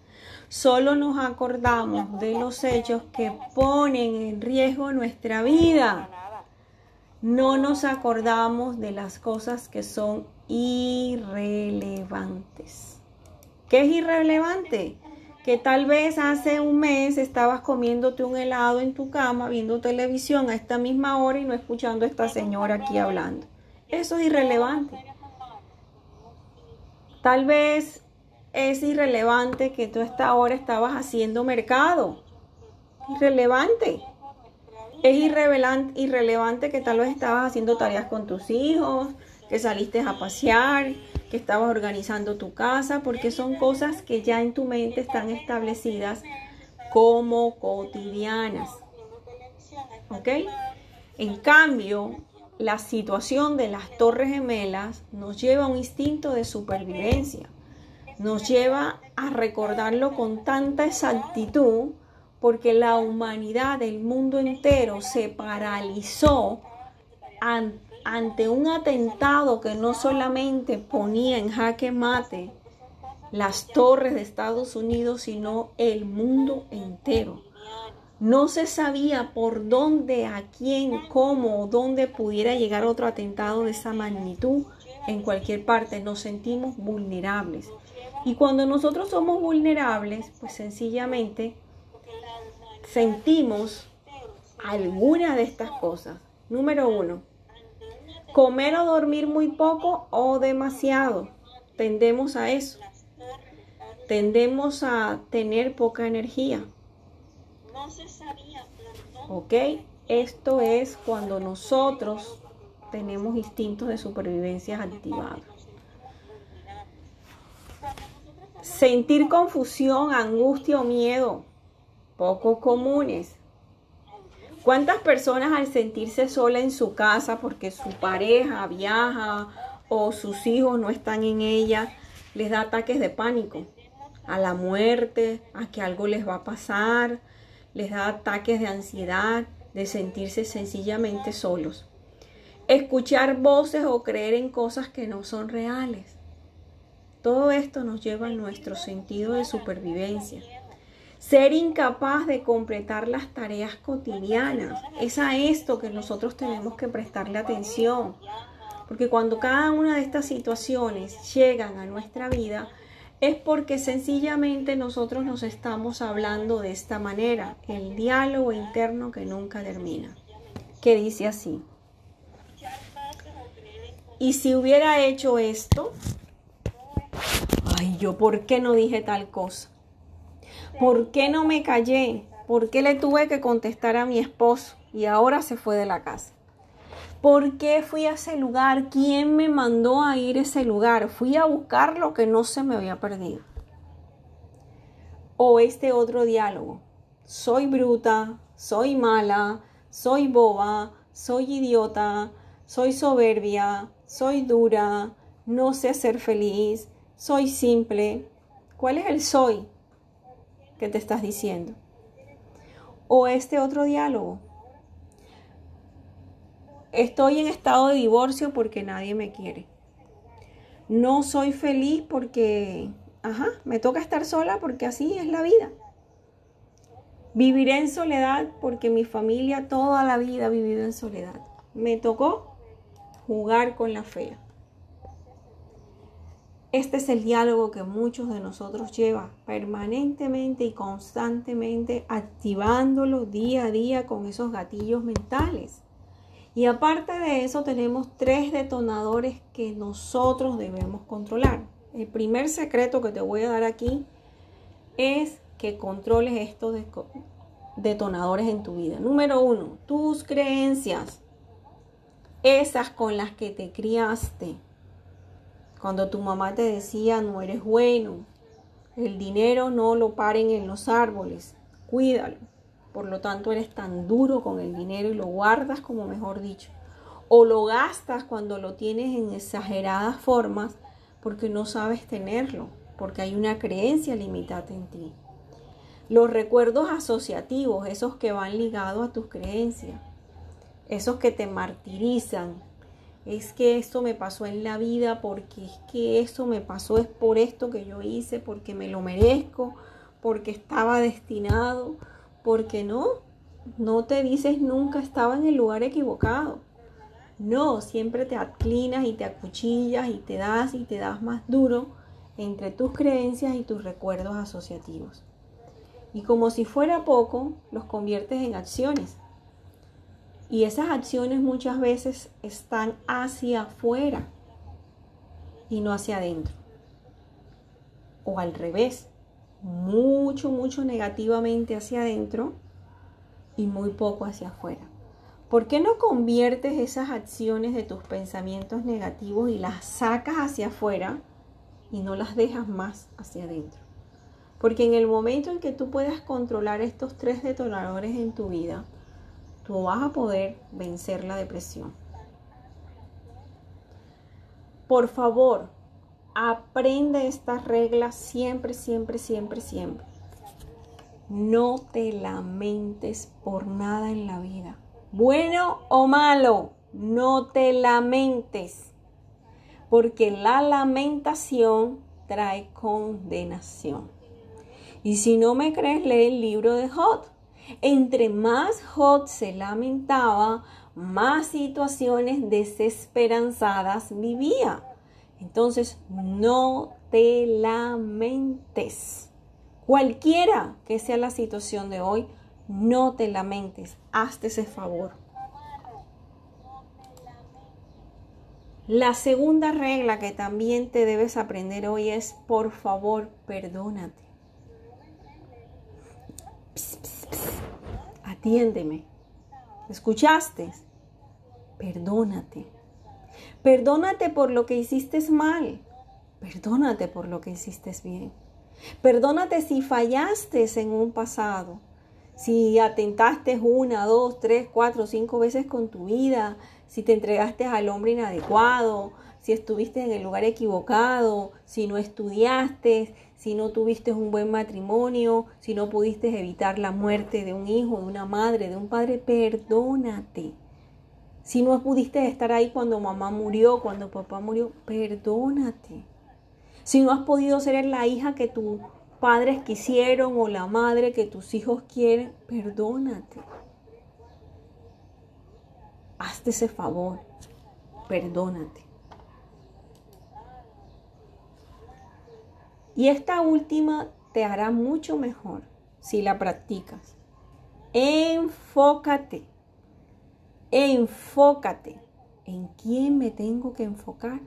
Solo nos acordamos de los hechos que ponen en riesgo nuestra vida. No nos acordamos de las cosas que son irrelevantes. ¿Qué es irrelevante? Que tal vez hace un mes estabas comiéndote un helado en tu cama, viendo televisión a esta misma hora y no escuchando a esta señora aquí hablando. Eso es irrelevante. Tal vez es irrelevante que tú esta hora estabas haciendo mercado. Irrelevante. Es irrelevante que tal vez estabas haciendo tareas con tus hijos, que saliste a pasear, que estabas organizando tu casa, porque son cosas que ya en tu mente están establecidas como cotidianas. ¿ok? En cambio, la situación de las torres gemelas nos lleva a un instinto de supervivencia, nos lleva a recordarlo con tanta exactitud porque la humanidad, el mundo entero se paralizó ante un atentado que no solamente ponía en jaque mate las torres de Estados Unidos, sino el mundo entero. No se sabía por dónde, a quién, cómo o dónde pudiera llegar otro atentado de esa magnitud en cualquier parte. Nos sentimos vulnerables. Y cuando nosotros somos vulnerables, pues sencillamente sentimos alguna de estas cosas. Número uno, comer o dormir muy poco o demasiado. Tendemos a eso. Tendemos a tener poca energía. ¿Ok? Esto es cuando nosotros tenemos instintos de supervivencia activados. Sentir confusión, angustia o miedo, poco comunes. ¿Cuántas personas al sentirse sola en su casa porque su pareja viaja o sus hijos no están en ella, les da ataques de pánico? A la muerte, a que algo les va a pasar, les da ataques de ansiedad, de sentirse sencillamente solos. Escuchar voces o creer en cosas que no son reales. Todo esto nos lleva a nuestro sentido de supervivencia. Ser incapaz de completar las tareas cotidianas. Es a esto que nosotros tenemos que prestarle atención. Porque cuando cada una de estas situaciones llegan a nuestra vida, es porque sencillamente nosotros nos estamos hablando de esta manera, el diálogo interno que nunca termina, que dice así. Y si hubiera hecho esto, ay, yo, ¿por qué no dije tal cosa? ¿Por qué no me callé? ¿Por qué le tuve que contestar a mi esposo y ahora se fue de la casa? ¿Por qué fui a ese lugar? ¿Quién me mandó a ir a ese lugar? Fui a buscar lo que no se me había perdido. O este otro diálogo. Soy bruta, soy mala, soy boba, soy idiota, soy soberbia, soy dura, no sé ser feliz, soy simple. ¿Cuál es el soy que te estás diciendo? O este otro diálogo. Estoy en estado de divorcio porque nadie me quiere. No soy feliz porque, ajá, me toca estar sola porque así es la vida. Viviré en soledad porque mi familia toda la vida ha vivido en soledad. Me tocó jugar con la fea. Este es el diálogo que muchos de nosotros lleva permanentemente y constantemente activándolo día a día con esos gatillos mentales. Y aparte de eso tenemos tres detonadores que nosotros debemos controlar. El primer secreto que te voy a dar aquí es que controles estos detonadores en tu vida. Número uno, tus creencias. Esas con las que te criaste. Cuando tu mamá te decía no eres bueno, el dinero no lo paren en los árboles, cuídalo por lo tanto eres tan duro con el dinero y lo guardas como mejor dicho. O lo gastas cuando lo tienes en exageradas formas porque no sabes tenerlo, porque hay una creencia limitada en ti. Los recuerdos asociativos, esos que van ligados a tus creencias, esos que te martirizan, es que esto me pasó en la vida porque es que eso me pasó es por esto que yo hice, porque me lo merezco, porque estaba destinado, porque no, no te dices nunca estaba en el lugar equivocado. No, siempre te aclinas y te acuchillas y te das y te das más duro entre tus creencias y tus recuerdos asociativos. Y como si fuera poco, los conviertes en acciones. Y esas acciones muchas veces están hacia afuera y no hacia adentro. O al revés, mucho, mucho negativamente hacia adentro y muy poco hacia afuera. ¿Por qué no conviertes esas acciones de tus pensamientos negativos y las sacas hacia afuera y no las dejas más hacia adentro? Porque en el momento en que tú puedas controlar estos tres detonadores en tu vida, tú vas a poder vencer la depresión. Por favor, aprende estas reglas siempre, siempre, siempre, siempre. No te lamentes por nada en la vida. Bueno o malo, no te lamentes. Porque la lamentación trae condenación. Y si no me crees, lee el libro de Hot. Entre más Hot se lamentaba, más situaciones desesperanzadas vivía. Entonces, no te lamentes. Cualquiera que sea la situación de hoy, no te lamentes. Hazte ese favor. La segunda regla que también te debes aprender hoy es, por favor, perdónate. Atiéndeme. ¿Escuchaste? Perdónate. Perdónate por lo que hiciste mal. Perdónate por lo que hiciste bien. Perdónate si fallaste en un pasado. Si atentaste una, dos, tres, cuatro, cinco veces con tu vida. Si te entregaste al hombre inadecuado. Si estuviste en el lugar equivocado. Si no estudiaste. Si no tuviste un buen matrimonio. Si no pudiste evitar la muerte de un hijo, de una madre, de un padre. Perdónate. Si no pudiste estar ahí cuando mamá murió, cuando papá murió, perdónate. Si no has podido ser la hija que tus padres quisieron o la madre que tus hijos quieren, perdónate. Hazte ese favor, perdónate. Y esta última te hará mucho mejor si la practicas. Enfócate enfócate. ¿En quién me tengo que enfocar?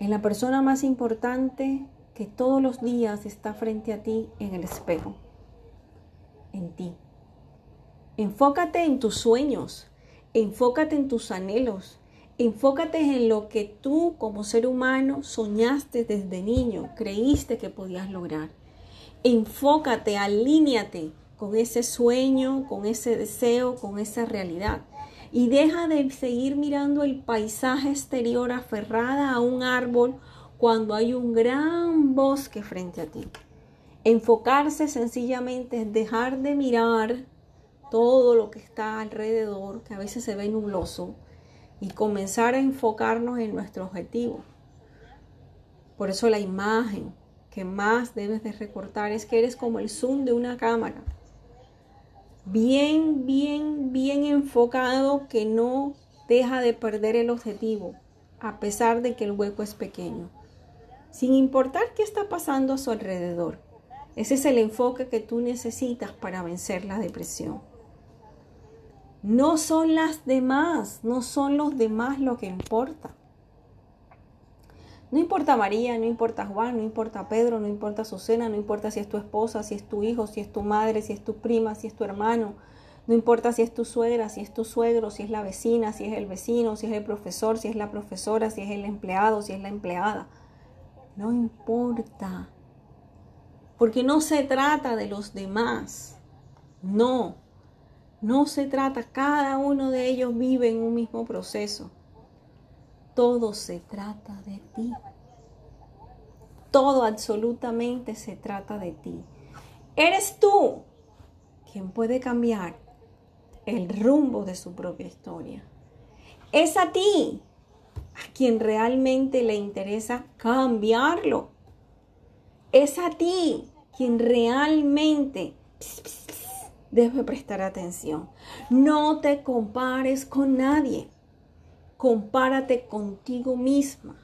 En la persona más importante que todos los días está frente a ti en el espejo. En ti. Enfócate en tus sueños. Enfócate en tus anhelos. Enfócate en lo que tú como ser humano soñaste desde niño, creíste que podías lograr. Enfócate, alíñate con ese sueño, con ese deseo, con esa realidad. Y deja de seguir mirando el paisaje exterior aferrada a un árbol cuando hay un gran bosque frente a ti. Enfocarse sencillamente es dejar de mirar todo lo que está alrededor, que a veces se ve nubloso, y comenzar a enfocarnos en nuestro objetivo. Por eso la imagen que más debes de recortar es que eres como el zoom de una cámara bien, bien, bien enfocado que no deja de perder el objetivo, a pesar de que el hueco es pequeño, sin importar qué está pasando a su alrededor. Ese es el enfoque que tú necesitas para vencer la depresión. No son las demás, no son los demás lo que importa. No importa María, no importa Juan, no importa Pedro, no importa Susana, no importa si es tu esposa, si es tu hijo, si es tu madre, si es tu prima, si es tu hermano. No importa si es tu suegra, si es tu suegro, si es la vecina, si es el vecino, si es el profesor, si es la profesora, si es el empleado, si es la empleada. No importa. Porque no se trata de los demás. No. No se trata. Cada uno de ellos vive en un mismo proceso. Todo se trata de ti. Todo absolutamente se trata de ti. Eres tú quien puede cambiar el rumbo de su propia historia. Es a ti a quien realmente le interesa cambiarlo. Es a ti quien realmente debe prestar atención. No te compares con nadie compárate contigo misma.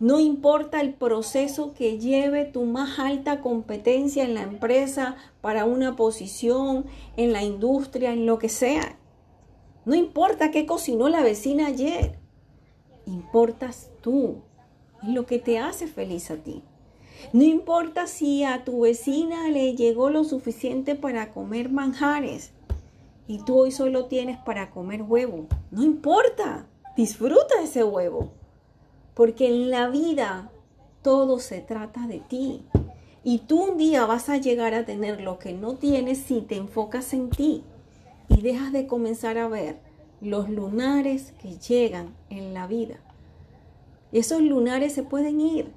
No importa el proceso que lleve tu más alta competencia en la empresa para una posición, en la industria, en lo que sea. No importa qué cocinó la vecina ayer. Importas tú. Es lo que te hace feliz a ti. No importa si a tu vecina le llegó lo suficiente para comer manjares y tú hoy solo tienes para comer huevo. No importa. Disfruta ese huevo, porque en la vida todo se trata de ti. Y tú un día vas a llegar a tener lo que no tienes si te enfocas en ti. y dejas de comenzar a ver los lunares que llegan en la vida. Esos lunares se pueden ir.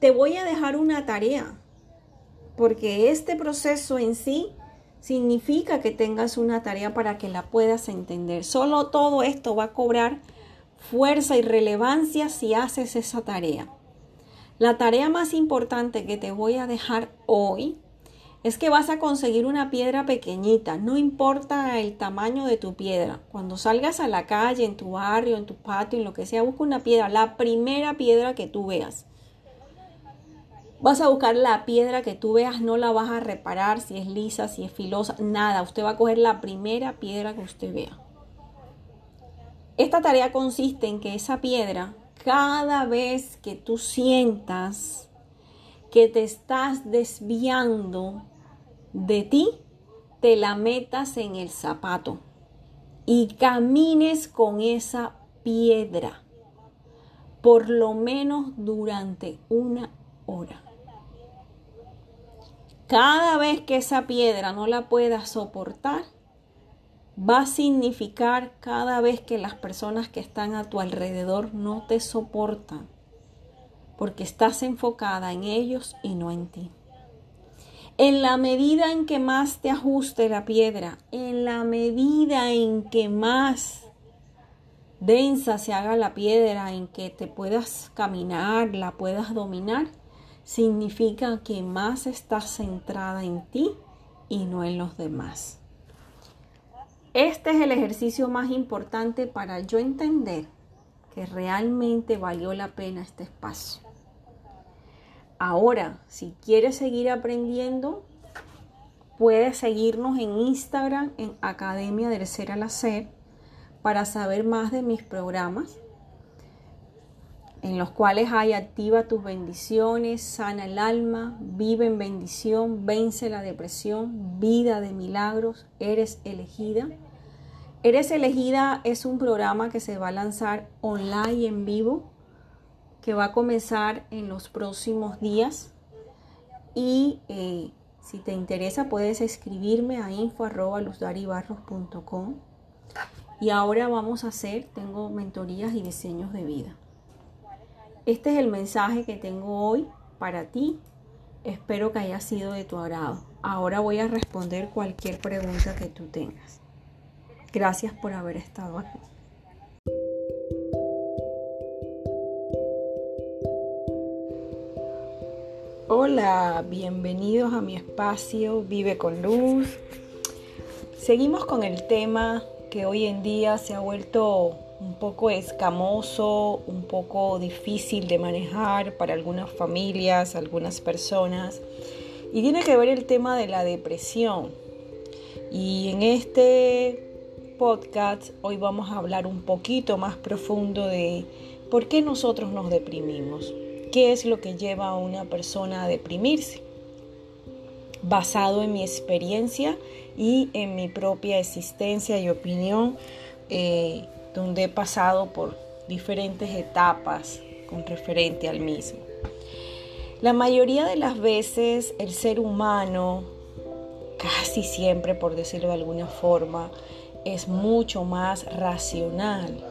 Te voy a dejar una tarea, porque este proceso en sí significa que tengas una tarea para que la puedas entender. Solo todo esto va a cobrar fuerza y relevancia si haces esa tarea. La tarea más importante que te voy a dejar hoy es que vas a conseguir una piedra pequeñita, no importa el tamaño de tu piedra. Cuando salgas a la calle, en tu barrio, en tu patio, en lo que sea, busca una piedra, la primera piedra que tú veas. Vas a buscar la piedra que tú veas, no la vas a reparar si es lisa, si es filosa, nada. Usted va a coger la primera piedra que usted vea. Esta tarea consiste en que esa piedra, cada vez que tú sientas que te estás desviando de ti, te la metas en el zapato y camines con esa piedra por lo menos durante una hora. Cada vez que esa piedra no la puedas soportar, va a significar cada vez que las personas que están a tu alrededor no te soportan, porque estás enfocada en ellos y no en ti. En la medida en que más te ajuste la piedra, en la medida en que más densa se haga la piedra, en que te puedas caminar, la puedas dominar, significa que más estás centrada en ti y no en los demás. Este es el ejercicio más importante para yo entender que realmente valió la pena este espacio. Ahora, si quieres seguir aprendiendo, puedes seguirnos en Instagram en Academia del Ser al Hacer para saber más de mis programas en los cuales hay activa tus bendiciones, sana el alma, vive en bendición, vence la depresión, vida de milagros, eres elegida. Eres elegida es un programa que se va a lanzar online en vivo, que va a comenzar en los próximos días. Y eh, si te interesa puedes escribirme a info.luzdaribarros.com. Y ahora vamos a hacer, tengo mentorías y diseños de vida. Este es el mensaje que tengo hoy para ti. Espero que haya sido de tu agrado. Ahora voy a responder cualquier pregunta que tú tengas. Gracias por haber estado aquí. Hola, bienvenidos a mi espacio Vive con Luz. Seguimos con el tema que hoy en día se ha vuelto un poco escamoso, un poco difícil de manejar para algunas familias, algunas personas. Y tiene que ver el tema de la depresión. Y en este podcast hoy vamos a hablar un poquito más profundo de por qué nosotros nos deprimimos. ¿Qué es lo que lleva a una persona a deprimirse? Basado en mi experiencia y en mi propia existencia y opinión, eh, donde he pasado por diferentes etapas con referente al mismo. La mayoría de las veces el ser humano, casi siempre por decirlo de alguna forma, es mucho más racional,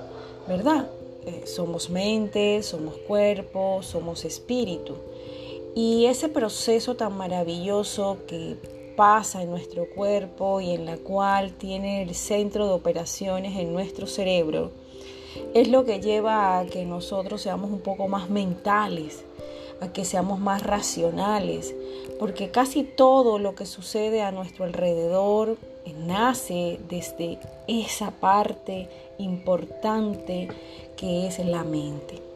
¿verdad? Eh, somos mente, somos cuerpo, somos espíritu. Y ese proceso tan maravilloso que pasa en nuestro cuerpo y en la cual tiene el centro de operaciones en nuestro cerebro, es lo que lleva a que nosotros seamos un poco más mentales, a que seamos más racionales, porque casi todo lo que sucede a nuestro alrededor nace desde esa parte importante que es la mente.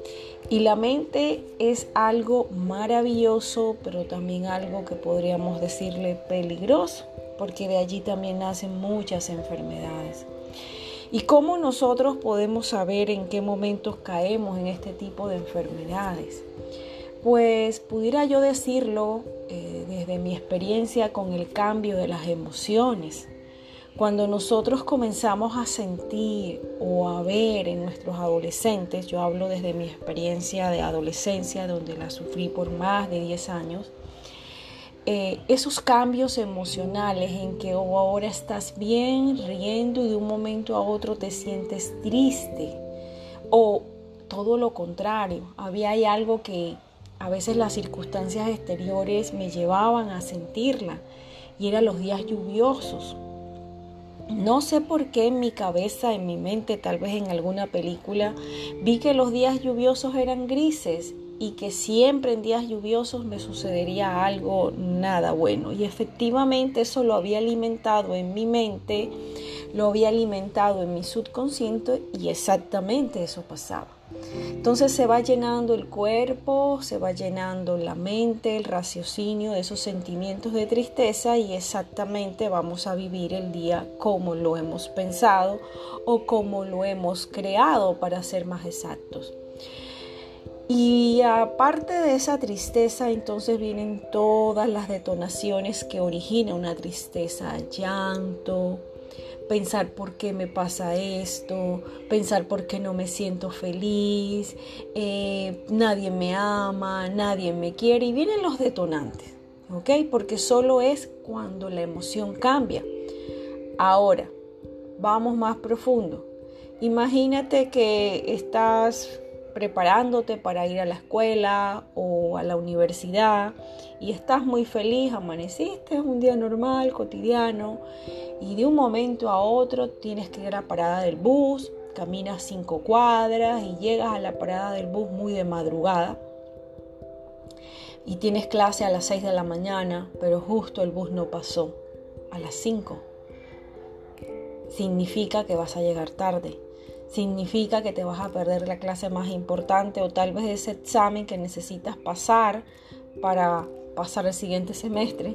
Y la mente es algo maravilloso, pero también algo que podríamos decirle peligroso, porque de allí también nacen muchas enfermedades. ¿Y cómo nosotros podemos saber en qué momentos caemos en este tipo de enfermedades? Pues pudiera yo decirlo eh, desde mi experiencia con el cambio de las emociones. Cuando nosotros comenzamos a sentir o a ver en nuestros adolescentes, yo hablo desde mi experiencia de adolescencia, donde la sufrí por más de 10 años, eh, esos cambios emocionales en que ahora estás bien, riendo y de un momento a otro te sientes triste o todo lo contrario, había algo que a veces las circunstancias exteriores me llevaban a sentirla y eran los días lluviosos. No sé por qué en mi cabeza, en mi mente, tal vez en alguna película, vi que los días lluviosos eran grises y que siempre en días lluviosos me sucedería algo nada bueno. Y efectivamente eso lo había alimentado en mi mente, lo había alimentado en mi subconsciente y exactamente eso pasaba. Entonces se va llenando el cuerpo, se va llenando la mente, el raciocinio de esos sentimientos de tristeza y exactamente vamos a vivir el día como lo hemos pensado o como lo hemos creado para ser más exactos. Y aparte de esa tristeza, entonces vienen todas las detonaciones que origina una tristeza, llanto, pensar por qué me pasa esto, pensar por qué no me siento feliz, eh, nadie me ama, nadie me quiere y vienen los detonantes, ¿ok? Porque solo es cuando la emoción cambia. Ahora, vamos más profundo. Imagínate que estás preparándote para ir a la escuela o a la universidad y estás muy feliz, amaneciste, es un día normal, cotidiano, y de un momento a otro tienes que ir a la parada del bus, caminas cinco cuadras y llegas a la parada del bus muy de madrugada y tienes clase a las 6 de la mañana, pero justo el bus no pasó a las 5. Significa que vas a llegar tarde significa que te vas a perder la clase más importante o tal vez ese examen que necesitas pasar para pasar el siguiente semestre.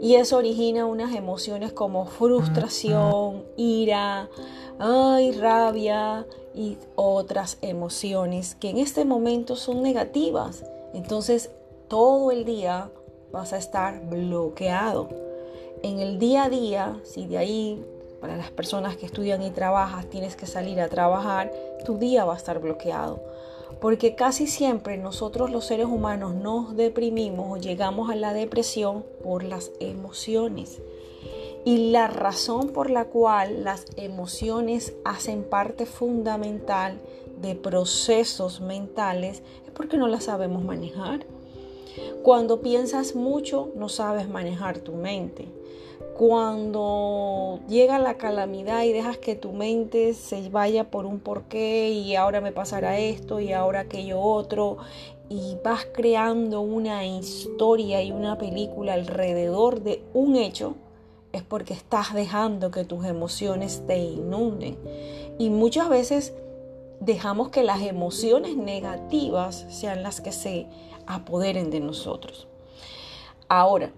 Y eso origina unas emociones como frustración, ira, ay, rabia y otras emociones que en este momento son negativas. Entonces todo el día vas a estar bloqueado. En el día a día, si de ahí para las personas que estudian y trabajas, tienes que salir a trabajar, tu día va a estar bloqueado. Porque casi siempre nosotros los seres humanos nos deprimimos o llegamos a la depresión por las emociones. Y la razón por la cual las emociones hacen parte fundamental de procesos mentales es porque no las sabemos manejar. Cuando piensas mucho, no sabes manejar tu mente cuando llega la calamidad y dejas que tu mente se vaya por un porqué y ahora me pasará esto y ahora aquello otro y vas creando una historia y una película alrededor de un hecho, es porque estás dejando que tus emociones te inunden. Y muchas veces dejamos que las emociones negativas sean las que se apoderen de nosotros. Ahora,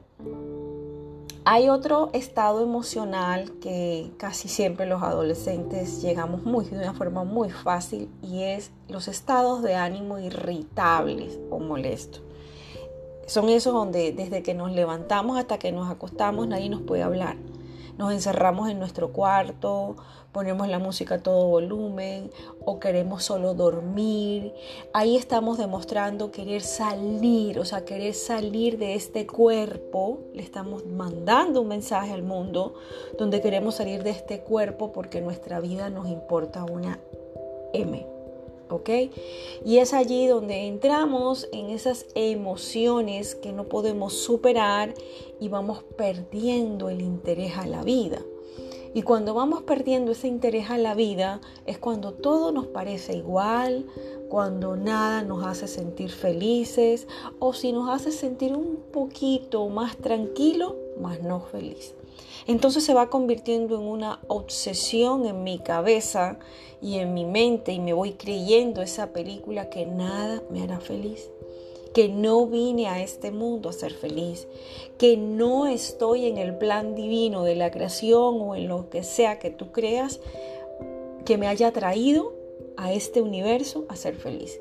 hay otro estado emocional que casi siempre los adolescentes llegamos muy de una forma muy fácil y es los estados de ánimo irritables o molestos. Son esos donde desde que nos levantamos hasta que nos acostamos nadie nos puede hablar nos encerramos en nuestro cuarto, ponemos la música a todo volumen o queremos solo dormir. Ahí estamos demostrando querer salir, o sea, querer salir de este cuerpo. Le estamos mandando un mensaje al mundo donde queremos salir de este cuerpo porque nuestra vida nos importa una M. ¿ok? Y es allí donde entramos en esas emociones que no podemos superar y vamos perdiendo el interés a la vida. Y cuando vamos perdiendo ese interés a la vida es cuando todo nos parece igual, cuando nada nos hace sentir felices o si nos hace sentir un poquito más tranquilo, más no feliz. Entonces se va convirtiendo en una obsesión en mi cabeza y en mi mente y me voy creyendo esa película que nada me hará feliz que no vine a este mundo a ser feliz, que no estoy en el plan divino de la creación o en lo que sea que tú creas que me haya traído a este universo a ser feliz.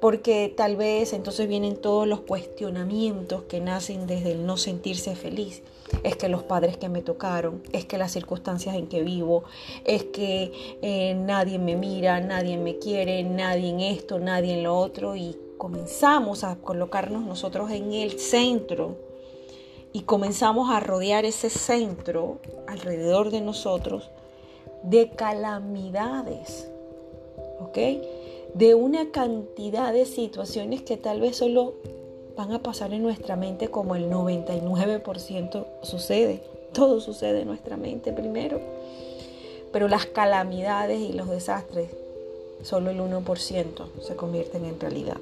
Porque tal vez entonces vienen todos los cuestionamientos que nacen desde el no sentirse feliz es que los padres que me tocaron, es que las circunstancias en que vivo, es que eh, nadie me mira, nadie me quiere, nadie en esto, nadie en lo otro y comenzamos a colocarnos nosotros en el centro y comenzamos a rodear ese centro alrededor de nosotros de calamidades, ¿ok? De una cantidad de situaciones que tal vez solo van a pasar en nuestra mente como el 99% sucede. Todo sucede en nuestra mente primero. Pero las calamidades y los desastres, solo el 1% se convierten en realidad.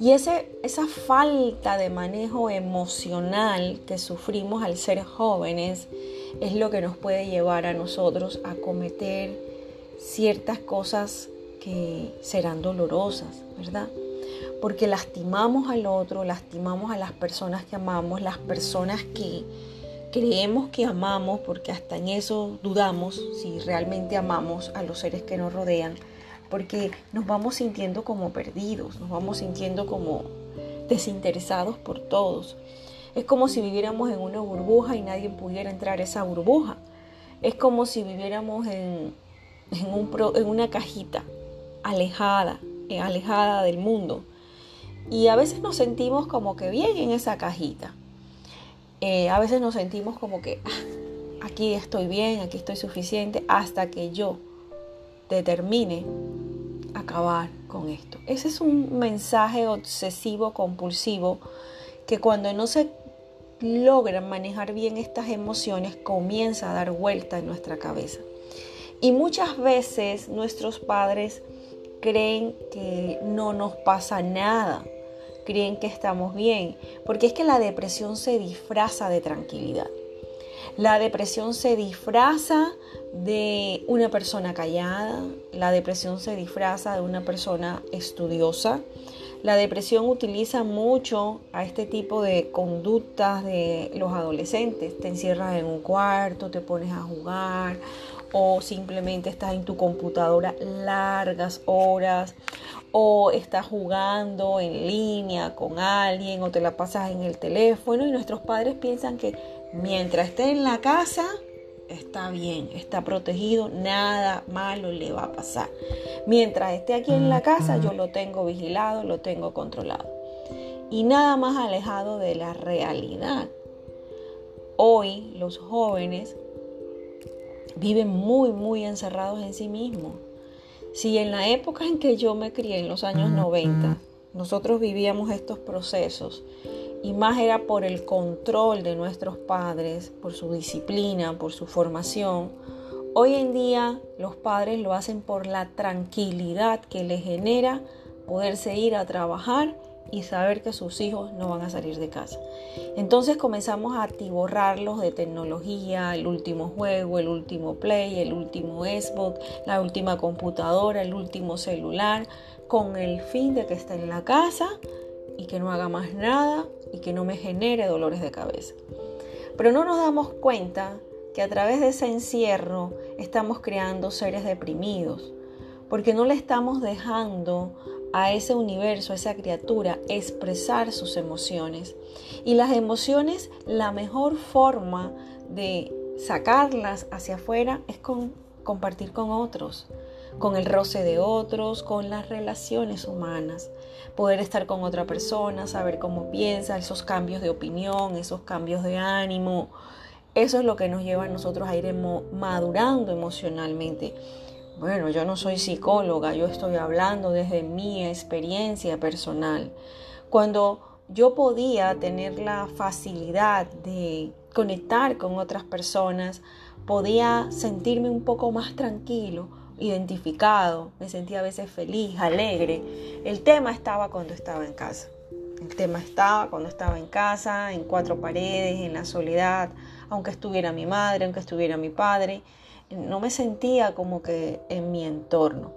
Y ese, esa falta de manejo emocional que sufrimos al ser jóvenes es lo que nos puede llevar a nosotros a cometer ciertas cosas que serán dolorosas, ¿verdad? Porque lastimamos al otro, lastimamos a las personas que amamos, las personas que creemos que amamos, porque hasta en eso dudamos si realmente amamos a los seres que nos rodean porque nos vamos sintiendo como perdidos, nos vamos sintiendo como desinteresados por todos. Es como si viviéramos en una burbuja y nadie pudiera entrar a esa burbuja. Es como si viviéramos en, en, una cajita alejada, eh, alejada del mundo. Y a veces nos sentimos como que bien en esa cajita. Eh, a veces nos sentimos como que ah, aquí estoy bien, aquí estoy suficiente, hasta que yo determine acabar con esto. Ese es un mensaje obsesivo compulsivo que cuando no se logran manejar bien estas emociones comienza a dar vuelta en nuestra cabeza. Y muchas veces nuestros padres creen que no nos pasa nada, creen que estamos bien, porque es que la depresión se disfraza de tranquilidad. La depresión se disfraza de una persona callada, la depresión se disfraza de una persona estudiosa. La depresión utiliza mucho a este tipo de conductas de los adolescentes. Te encierras en un cuarto, te pones a jugar o simplemente estás en tu computadora largas horas o estás jugando en línea con alguien o te la pasas en el teléfono y nuestros padres piensan que mientras esté en la casa, está bien, está protegido, nada malo le va a pasar. Mientras esté aquí en la casa, yo lo tengo vigilado, lo tengo controlado. Y nada más alejado de la realidad. Hoy los jóvenes viven muy, muy encerrados en sí mismos. Si en la época en que yo me crié, en los años 90, nosotros vivíamos estos procesos y más era por el control de nuestros padres, por su disciplina, por su formación. Hoy en día los padres lo hacen por la tranquilidad que les genera poderse ir a trabajar y saber que sus hijos no van a salir de casa. Entonces comenzamos a atiborrarlos de tecnología, el último juego, el último play, el último Xbox, la última computadora, el último celular, con el fin de que esté en la casa y que no haga más nada y que no me genere dolores de cabeza. Pero no nos damos cuenta que a través de ese encierro estamos creando seres deprimidos, porque no le estamos dejando a ese universo, a esa criatura, expresar sus emociones. Y las emociones, la mejor forma de sacarlas hacia afuera es con compartir con otros, con el roce de otros, con las relaciones humanas poder estar con otra persona, saber cómo piensa, esos cambios de opinión, esos cambios de ánimo. Eso es lo que nos lleva a nosotros a ir madurando emocionalmente. Bueno, yo no soy psicóloga, yo estoy hablando desde mi experiencia personal. Cuando yo podía tener la facilidad de conectar con otras personas, podía sentirme un poco más tranquilo identificado, me sentía a veces feliz, alegre. El tema estaba cuando estaba en casa. El tema estaba cuando estaba en casa, en cuatro paredes, en la soledad, aunque estuviera mi madre, aunque estuviera mi padre, no me sentía como que en mi entorno.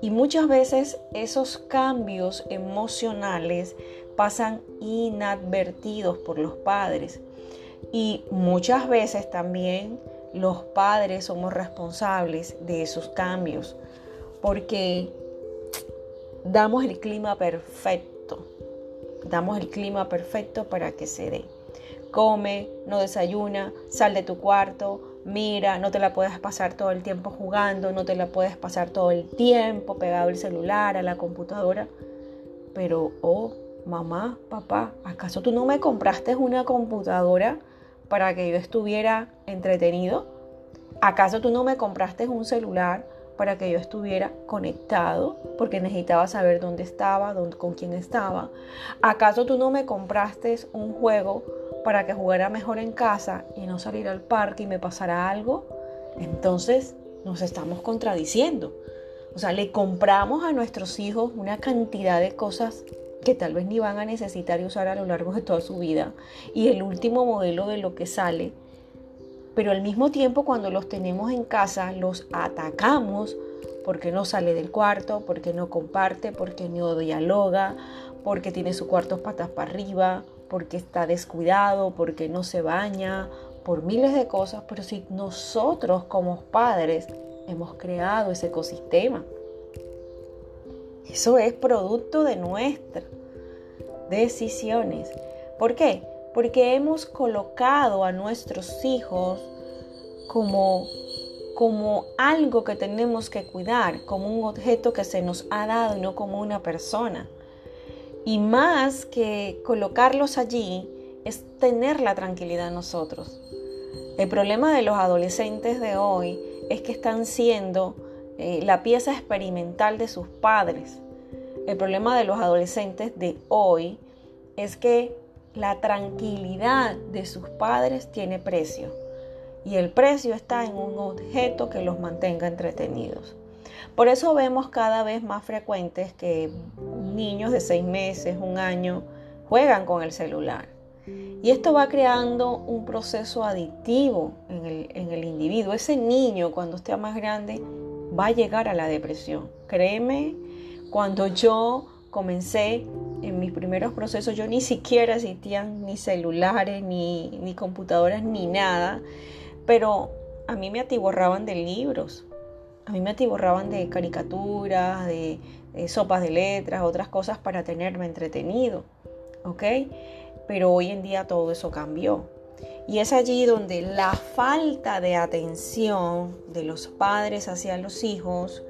Y muchas veces esos cambios emocionales pasan inadvertidos por los padres. Y muchas veces también los padres somos responsables de esos cambios porque damos el clima perfecto, damos el clima perfecto para que se dé. Come, no desayuna, sal de tu cuarto, mira, no te la puedes pasar todo el tiempo jugando, no te la puedes pasar todo el tiempo pegado al celular, a la computadora, pero oh, mamá, papá, ¿acaso tú no me compraste una computadora para que yo estuviera entretenido? ¿Acaso tú no me compraste un celular para que yo estuviera conectado? Porque necesitaba saber dónde estaba, dónde, con quién estaba. ¿Acaso tú no me compraste un juego para que jugara mejor en casa y no salir al parque y me pasara algo? Entonces nos estamos contradiciendo. O sea, le compramos a nuestros hijos una cantidad de cosas que tal vez ni van a necesitar y usar a lo largo de toda su vida. Y el último modelo de lo que sale. Pero al mismo tiempo cuando los tenemos en casa los atacamos porque no sale del cuarto, porque no comparte, porque no dialoga, porque tiene su cuarto patas para arriba, porque está descuidado, porque no se baña, por miles de cosas, pero si nosotros como padres hemos creado ese ecosistema. Eso es producto de nuestras decisiones. ¿Por qué? Porque hemos colocado a nuestros hijos como, como algo que tenemos que cuidar, como un objeto que se nos ha dado y no como una persona. Y más que colocarlos allí, es tener la tranquilidad nosotros. El problema de los adolescentes de hoy es que están siendo eh, la pieza experimental de sus padres. El problema de los adolescentes de hoy es que la tranquilidad de sus padres tiene precio y el precio está en un objeto que los mantenga entretenidos. Por eso vemos cada vez más frecuentes que niños de seis meses, un año, juegan con el celular. Y esto va creando un proceso adictivo en el, individuo. Ese niño cuando esté más grande va a llegar a la depresión. Créeme, cuando yo comencé en mis primeros procesos, yo ni siquiera existían ni celulares, ni, ni computadoras, ni nada. Pero a mí me atiborraban de libros. A mí me atiborraban de caricaturas, de, de sopas de letras, otras cosas para tenerme entretenido. ¿Ok? pero hoy en día todo eso cambió. Y es allí donde la falta de atención de los padres hacia los hijos,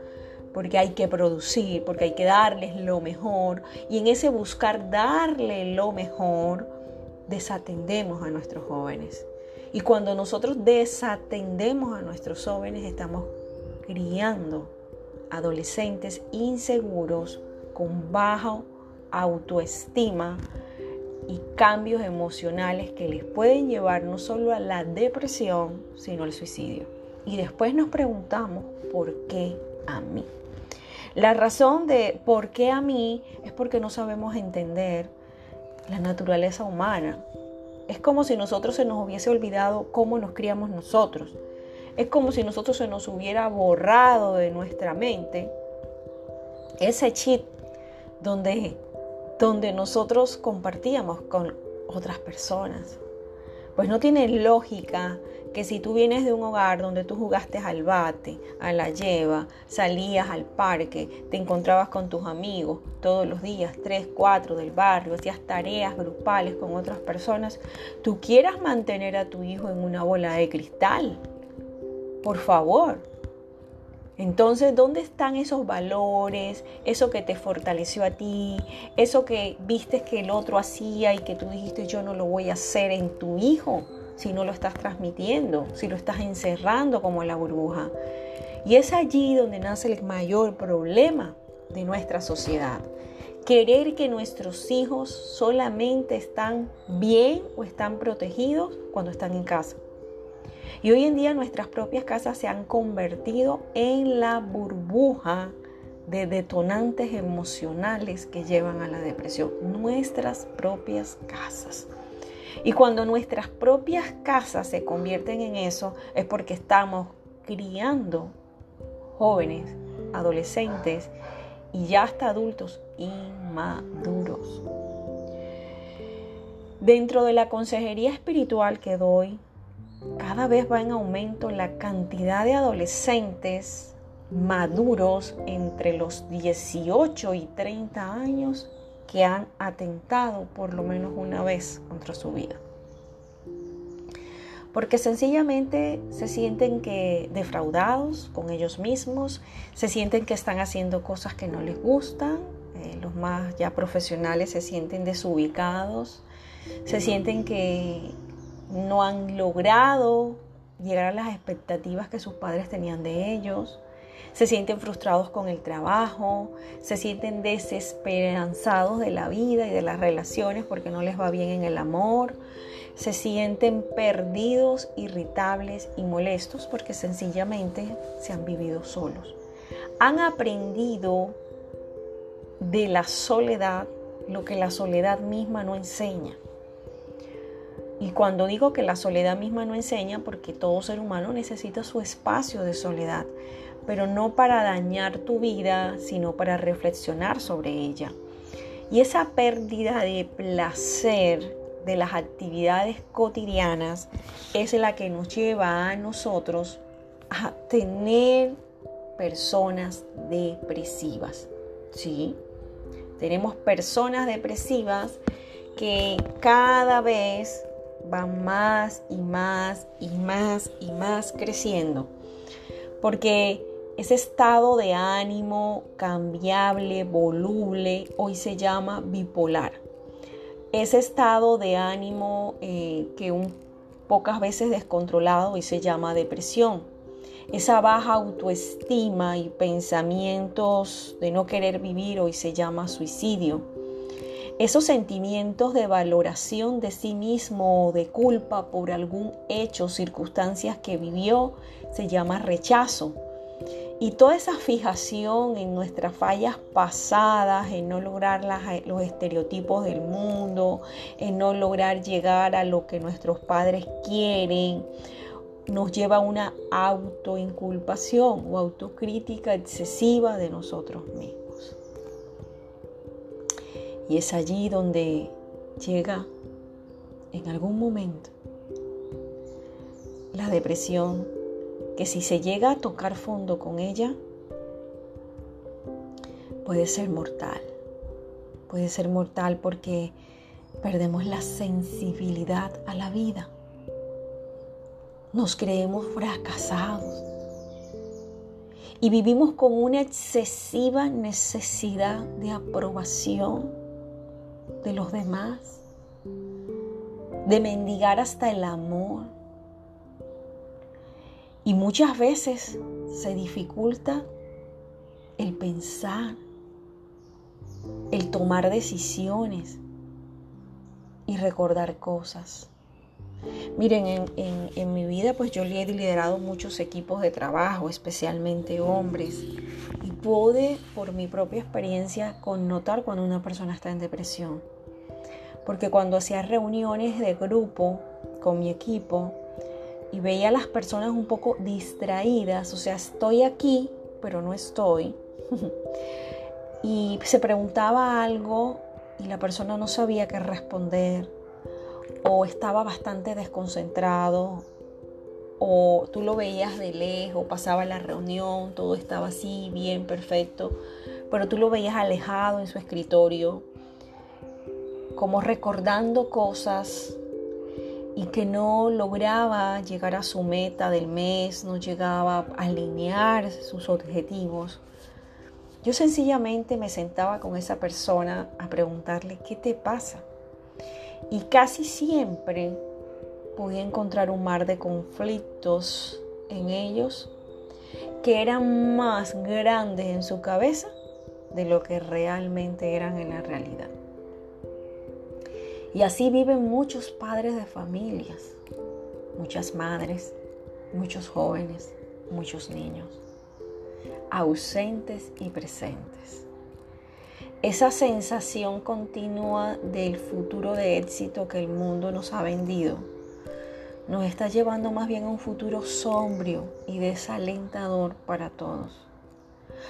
porque hay que producir, porque hay que darles lo mejor, y en ese buscar darle lo mejor, desatendemos a nuestros jóvenes. Y cuando nosotros desatendemos a nuestros jóvenes, estamos criando adolescentes inseguros, con baja autoestima, y cambios emocionales que les pueden llevar no solo a la depresión, sino al suicidio. Y después nos preguntamos, ¿por qué a mí? La razón de por qué a mí es porque no sabemos entender la naturaleza humana. Es como si nosotros se nos hubiese olvidado cómo nos criamos nosotros. Es como si nosotros se nos hubiera borrado de nuestra mente ese chip donde donde nosotros compartíamos con otras personas. Pues no tiene lógica que si tú vienes de un hogar donde tú jugaste al bate, a la lleva, salías al parque, te encontrabas con tus amigos todos los días, tres, cuatro del barrio, hacías tareas grupales con otras personas, tú quieras mantener a tu hijo en una bola de cristal. Por favor, entonces, ¿dónde están esos valores, eso que te fortaleció a ti, eso que viste que el otro hacía y que tú dijiste yo no lo voy a hacer en tu hijo si no lo estás transmitiendo, si lo estás encerrando como la burbuja? Y es allí donde nace el mayor problema de nuestra sociedad. Querer que nuestros hijos solamente están bien o están protegidos cuando están en casa. Y hoy en día nuestras propias casas se han convertido en la burbuja de detonantes emocionales que llevan a la depresión. Nuestras propias casas. Y cuando nuestras propias casas se convierten en eso, es porque estamos criando jóvenes, adolescentes y ya hasta adultos inmaduros. Dentro de la consejería espiritual que doy, cada vez va en aumento la cantidad de adolescentes maduros entre los 18 y 30 años que han atentado por lo menos una vez contra su vida. Porque sencillamente se sienten que defraudados con ellos mismos, se sienten que están haciendo cosas que no les gustan, eh, los más ya profesionales se sienten desubicados, se sienten que no han logrado llegar a las expectativas que sus padres tenían de ellos, se sienten frustrados con el trabajo, se sienten desesperanzados de la vida y de las relaciones porque no les va bien en el amor, se sienten perdidos, irritables y molestos porque sencillamente se han vivido solos. Han aprendido de la soledad lo que la soledad misma no enseña. Y cuando digo que la soledad misma no enseña, porque todo ser humano necesita su espacio de soledad, pero no para dañar tu vida, sino para reflexionar sobre ella. Y esa pérdida de placer de las actividades cotidianas es la que nos lleva a nosotros a tener personas depresivas. ¿Sí? Tenemos personas depresivas que cada vez van más y más y más y más creciendo. Porque ese estado de ánimo cambiable, voluble, hoy se llama bipolar. Ese estado de ánimo eh, que un, pocas veces descontrolado hoy se llama depresión. Esa baja autoestima y pensamientos de no querer vivir hoy se llama suicidio esos sentimientos de valoración de sí mismo o de culpa por algún hecho circunstancias que vivió se llama rechazo. Y toda esa fijación en nuestras fallas pasadas, en no lograr los estereotipos del mundo, en no lograr llegar a lo que nuestros padres quieren, nos lleva a una autoinculpación o autocrítica excesiva de nosotros mismos. Y es allí donde llega en algún momento la depresión, que si se llega a tocar fondo con ella, puede ser mortal. Puede ser mortal porque perdemos la sensibilidad a la vida. Nos creemos fracasados y vivimos con una excesiva necesidad de aprobación de los demás, de mendigar hasta el amor. Y muchas veces se dificulta el pensar, el tomar decisiones y recordar cosas. Miren, en, mi vida pues yo he liderado muchos equipos de trabajo, especialmente hombres, y pude por mi propia experiencia connotar cuando una persona está en depresión. Porque cuando hacía reuniones de grupo con mi equipo y veía a las personas un poco distraídas, o sea, estoy aquí, pero no estoy, y se preguntaba algo y la persona no sabía qué responder, o estaba bastante desconcentrado, o tú lo veías de lejos, pasaba la reunión, todo estaba así, bien, perfecto, pero tú lo veías alejado en su escritorio, como recordando cosas y que no lograba llegar a su meta del mes, no llegaba a alinear sus objetivos. Yo sencillamente me sentaba con esa persona a preguntarle, ¿qué te pasa? Y casi siempre podía encontrar un mar de conflictos en ellos que eran más grandes en su cabeza de lo que realmente eran en la realidad. Y así viven muchos padres de familias, muchas madres, muchos jóvenes, muchos niños, ausentes y presentes esa sensación continua del futuro de éxito que el mundo nos ha vendido nos está llevando más bien a un futuro sombrio y desalentador para todos.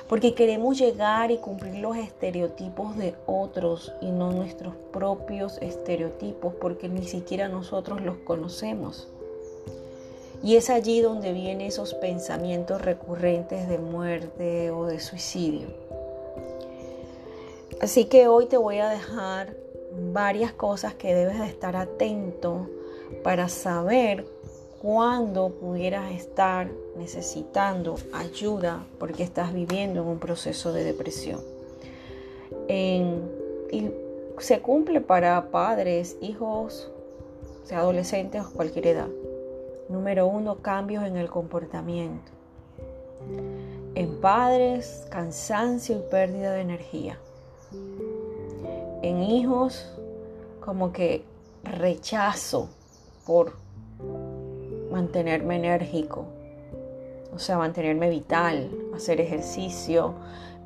Porque queremos llegar y cumplir los estereotipos de otros y no nuestros propios estereotipos porque ni siquiera nosotros los conocemos. Y es allí donde vienen esos pensamientos recurrentes de muerte o de suicidio. Así que hoy te voy a dejar varias cosas que debes de estar atento para saber cuándo pudieras estar necesitando ayuda porque estás viviendo en un proceso de depresión. y se cumple para padres, hijos, sea adolescentes o cualquier edad. Número uno, cambios en el comportamiento. En padres, cansancio y pérdida de energía. En hijos, como que rechazo por mantenerme enérgico, o sea, mantenerme vital, hacer ejercicio,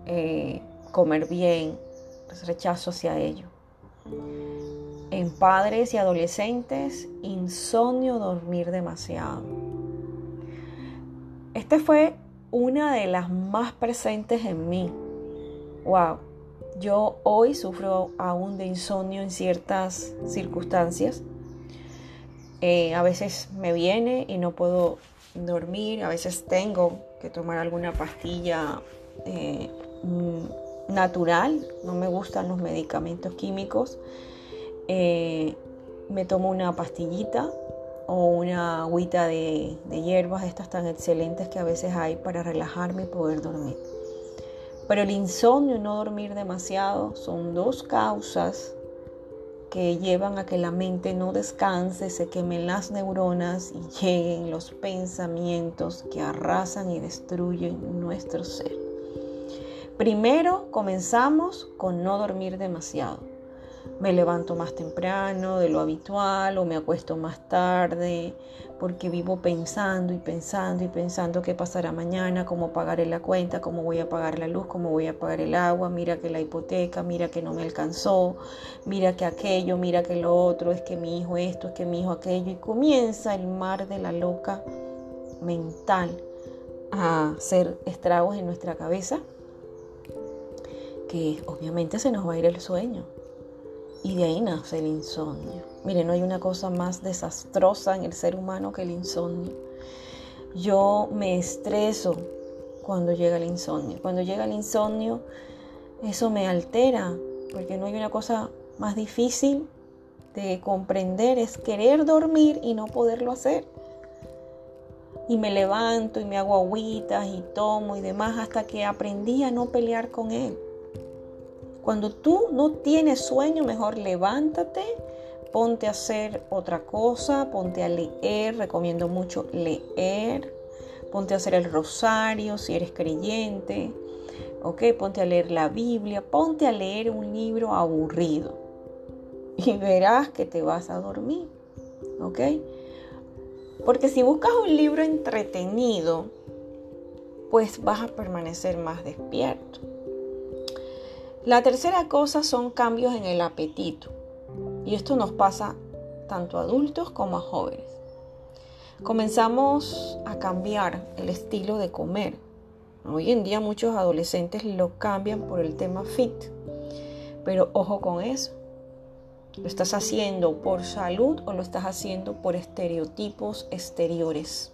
eh, comer bien, pues rechazo hacia ello. En padres y adolescentes, insomnio, dormir demasiado. Este fue una de las más presentes en mí. Wow, yo hoy sufro aún de insomnio en ciertas circunstancias. Eh, a veces me viene y no puedo dormir, a veces tengo que tomar alguna pastilla eh, mm, natural, no me gustan los medicamentos químicos. Eh, me tomo una pastillita o una agüita de, de hierbas, estas tan excelentes que a veces hay para relajarme y poder dormir. Pero el insomnio y no dormir demasiado son dos causas que llevan a que la mente no descanse, se quemen las neuronas y lleguen los pensamientos que arrasan y destruyen nuestro ser. Primero comenzamos con no dormir demasiado me levanto más temprano de lo habitual o me acuesto más tarde porque vivo pensando y pensando y pensando qué pasará mañana, cómo pagaré la cuenta, cómo voy a pagar la luz, cómo voy a pagar el agua, mira que la hipoteca, mira que no me alcanzó, mira que aquello, mira que lo otro, es que mi hijo esto, es que mi hijo aquello y comienza el mar de la loca mental a hacer estragos en nuestra cabeza que obviamente se nos va a ir el sueño y de ahí nace el insomnio. Mire, no hay una cosa más desastrosa en el ser humano que el insomnio. Yo me estreso cuando llega el insomnio. Cuando llega el insomnio, eso me altera, porque no hay una cosa más difícil de comprender, es querer dormir y no poderlo hacer. Y me levanto y me hago agüitas y tomo y demás hasta que aprendí a no pelear con él. Cuando tú no tienes sueño, mejor levántate, ponte a hacer otra cosa, ponte a leer, recomiendo mucho leer, ponte a hacer el rosario si eres creyente, ¿ok? Ponte a leer la Biblia, ponte a leer un libro aburrido y verás que te vas a dormir, ¿ok? Porque si buscas un libro entretenido, pues vas a permanecer más despierto. La tercera cosa son cambios en el apetito. Y esto nos pasa tanto a adultos como a jóvenes. Comenzamos a cambiar el estilo de comer. Hoy en día muchos adolescentes lo cambian por el tema fit. Pero ojo con eso. ¿Lo estás haciendo por salud o lo estás haciendo por estereotipos exteriores?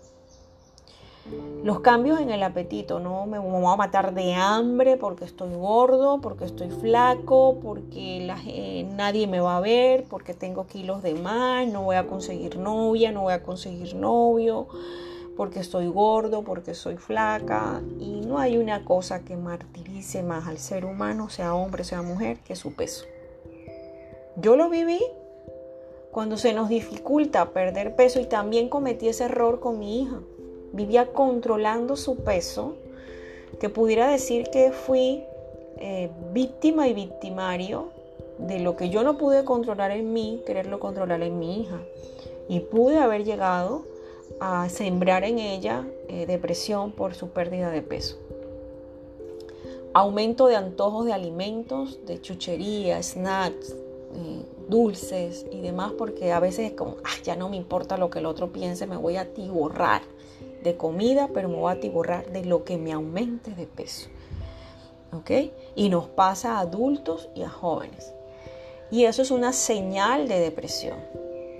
Los cambios en el apetito, no me voy a matar de hambre porque estoy gordo, porque estoy flaco, porque eh, nadie me va a ver, porque tengo kilos de más, no voy a conseguir novia, no voy a conseguir novio, porque estoy gordo, porque soy flaca. Y no hay una cosa que martirice más al ser humano, sea hombre, sea mujer, que su peso. Yo lo viví cuando se nos dificulta perder peso y también cometí ese error con mi hija vivía controlando su peso, que pudiera decir que fui eh, víctima y victimario de lo que yo no pude controlar en mí, quererlo controlar en mi hija. Y pude haber llegado a sembrar en ella eh, depresión por su pérdida de peso. Aumento de antojos de alimentos, de chuchería, snacks, eh, dulces y demás, porque a veces es como, ya no me importa lo que el otro piense, me voy a atiborrar de comida, pero me voy a atiborrar de lo que me aumente de peso. ¿Ok? Y nos pasa a adultos y a jóvenes. Y eso es una señal de depresión.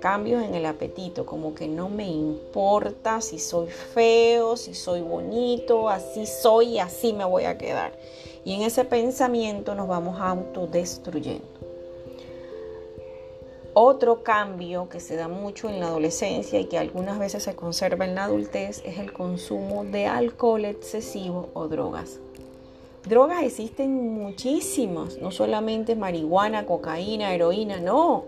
Cambios en el apetito, como que no me importa si soy feo, si soy bonito, así soy y así me voy a quedar. Y en ese pensamiento nos vamos autodestruyendo. Otro cambio que se da mucho en la adolescencia y que algunas veces se conserva en la adultez es el consumo de alcohol excesivo o drogas. Drogas existen muchísimas, no solamente marihuana, cocaína, heroína, no.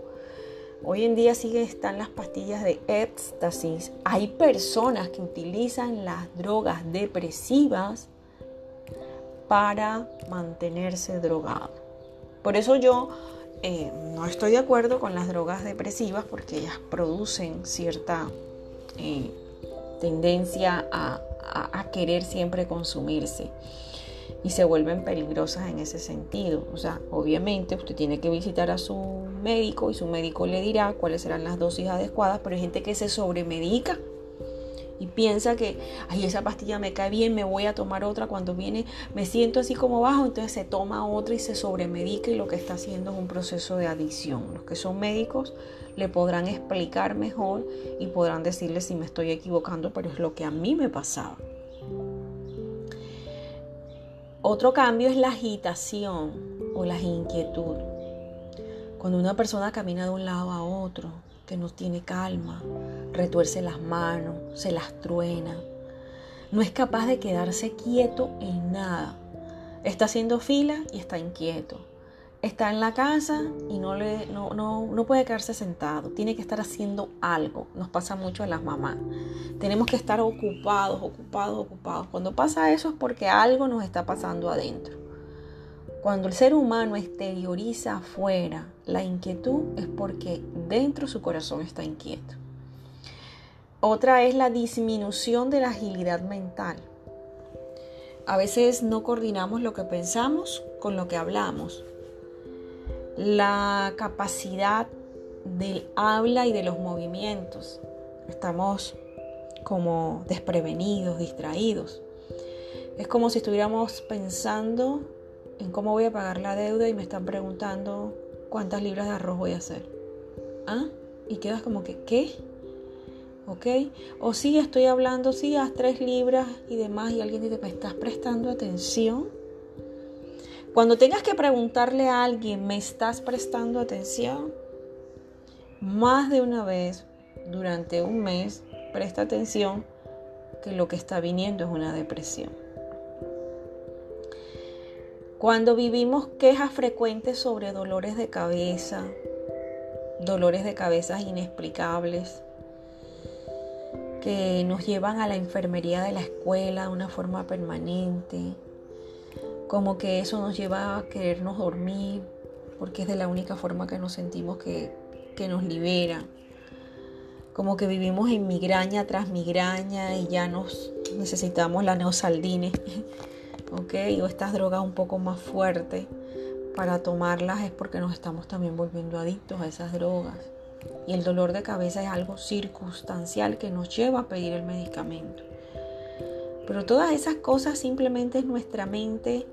Hoy en día siguen están las pastillas de éxtasis. Hay personas que utilizan las drogas depresivas para mantenerse drogados. Por eso yo eh, no estoy de acuerdo con las drogas depresivas porque ellas producen cierta eh, tendencia a querer siempre consumirse y se vuelven peligrosas en ese sentido. O sea, obviamente usted tiene que visitar a su médico y su médico le dirá cuáles serán las dosis adecuadas, pero hay gente que se sobremedica y piensa que, ay, esa pastilla me cae bien, me voy a tomar otra cuando viene, me siento así como bajo, entonces se toma otra y se sobremedica y lo que está haciendo es un proceso de adicción. Los que son médicos le podrán explicar mejor y podrán decirle si me estoy equivocando, pero es lo que a mí me pasaba. Otro cambio es la agitación o la inquietud. Cuando una persona camina de un lado a otro, que no tiene calma, retuerce las manos, se las truena, no es capaz de quedarse quieto en nada. Está haciendo fila y está inquieto está en la casa y no, le, no, no, puede quedarse sentado, tiene que estar haciendo algo. Nos pasa mucho a las mamás. Tenemos que estar ocupados, ocupados, ocupados. Cuando pasa eso es porque algo nos está pasando adentro. Cuando el ser humano exterioriza afuera la inquietud es porque dentro su corazón está inquieto. Otra es la disminución de la agilidad mental. A veces no coordinamos lo que pensamos con lo que hablamos la capacidad del habla y de los movimientos. Estamos como desprevenidos, distraídos. Es como si estuviéramos pensando en cómo voy a pagar la deuda y me están preguntando cuántas libras de arroz voy a hacer. ¿Ah? Y quedas como que, ¿qué? ¿Ok? O sí, estoy hablando, sí, haz tres libras y demás y alguien dice, ¿me estás prestando atención? Cuando tengas que preguntarle a alguien, ¿me estás prestando atención? Más de una vez durante un mes, presta atención que lo que está viniendo es una depresión. Cuando vivimos quejas frecuentes sobre dolores de cabeza, dolores de cabeza inexplicables, que nos llevan a la enfermería de la escuela de una forma permanente, como que eso nos lleva a querernos dormir, porque es de la única forma que nos sentimos que, nos libera. Como que vivimos en migraña tras migraña y ya nos necesitamos la neosaldine, ¿ok? O estas drogas un poco más fuertes para tomarlas es porque nos estamos también volviendo adictos a esas drogas. Y el dolor de cabeza es algo circunstancial que nos lleva a pedir el medicamento. Pero todas esas cosas simplemente es nuestra mente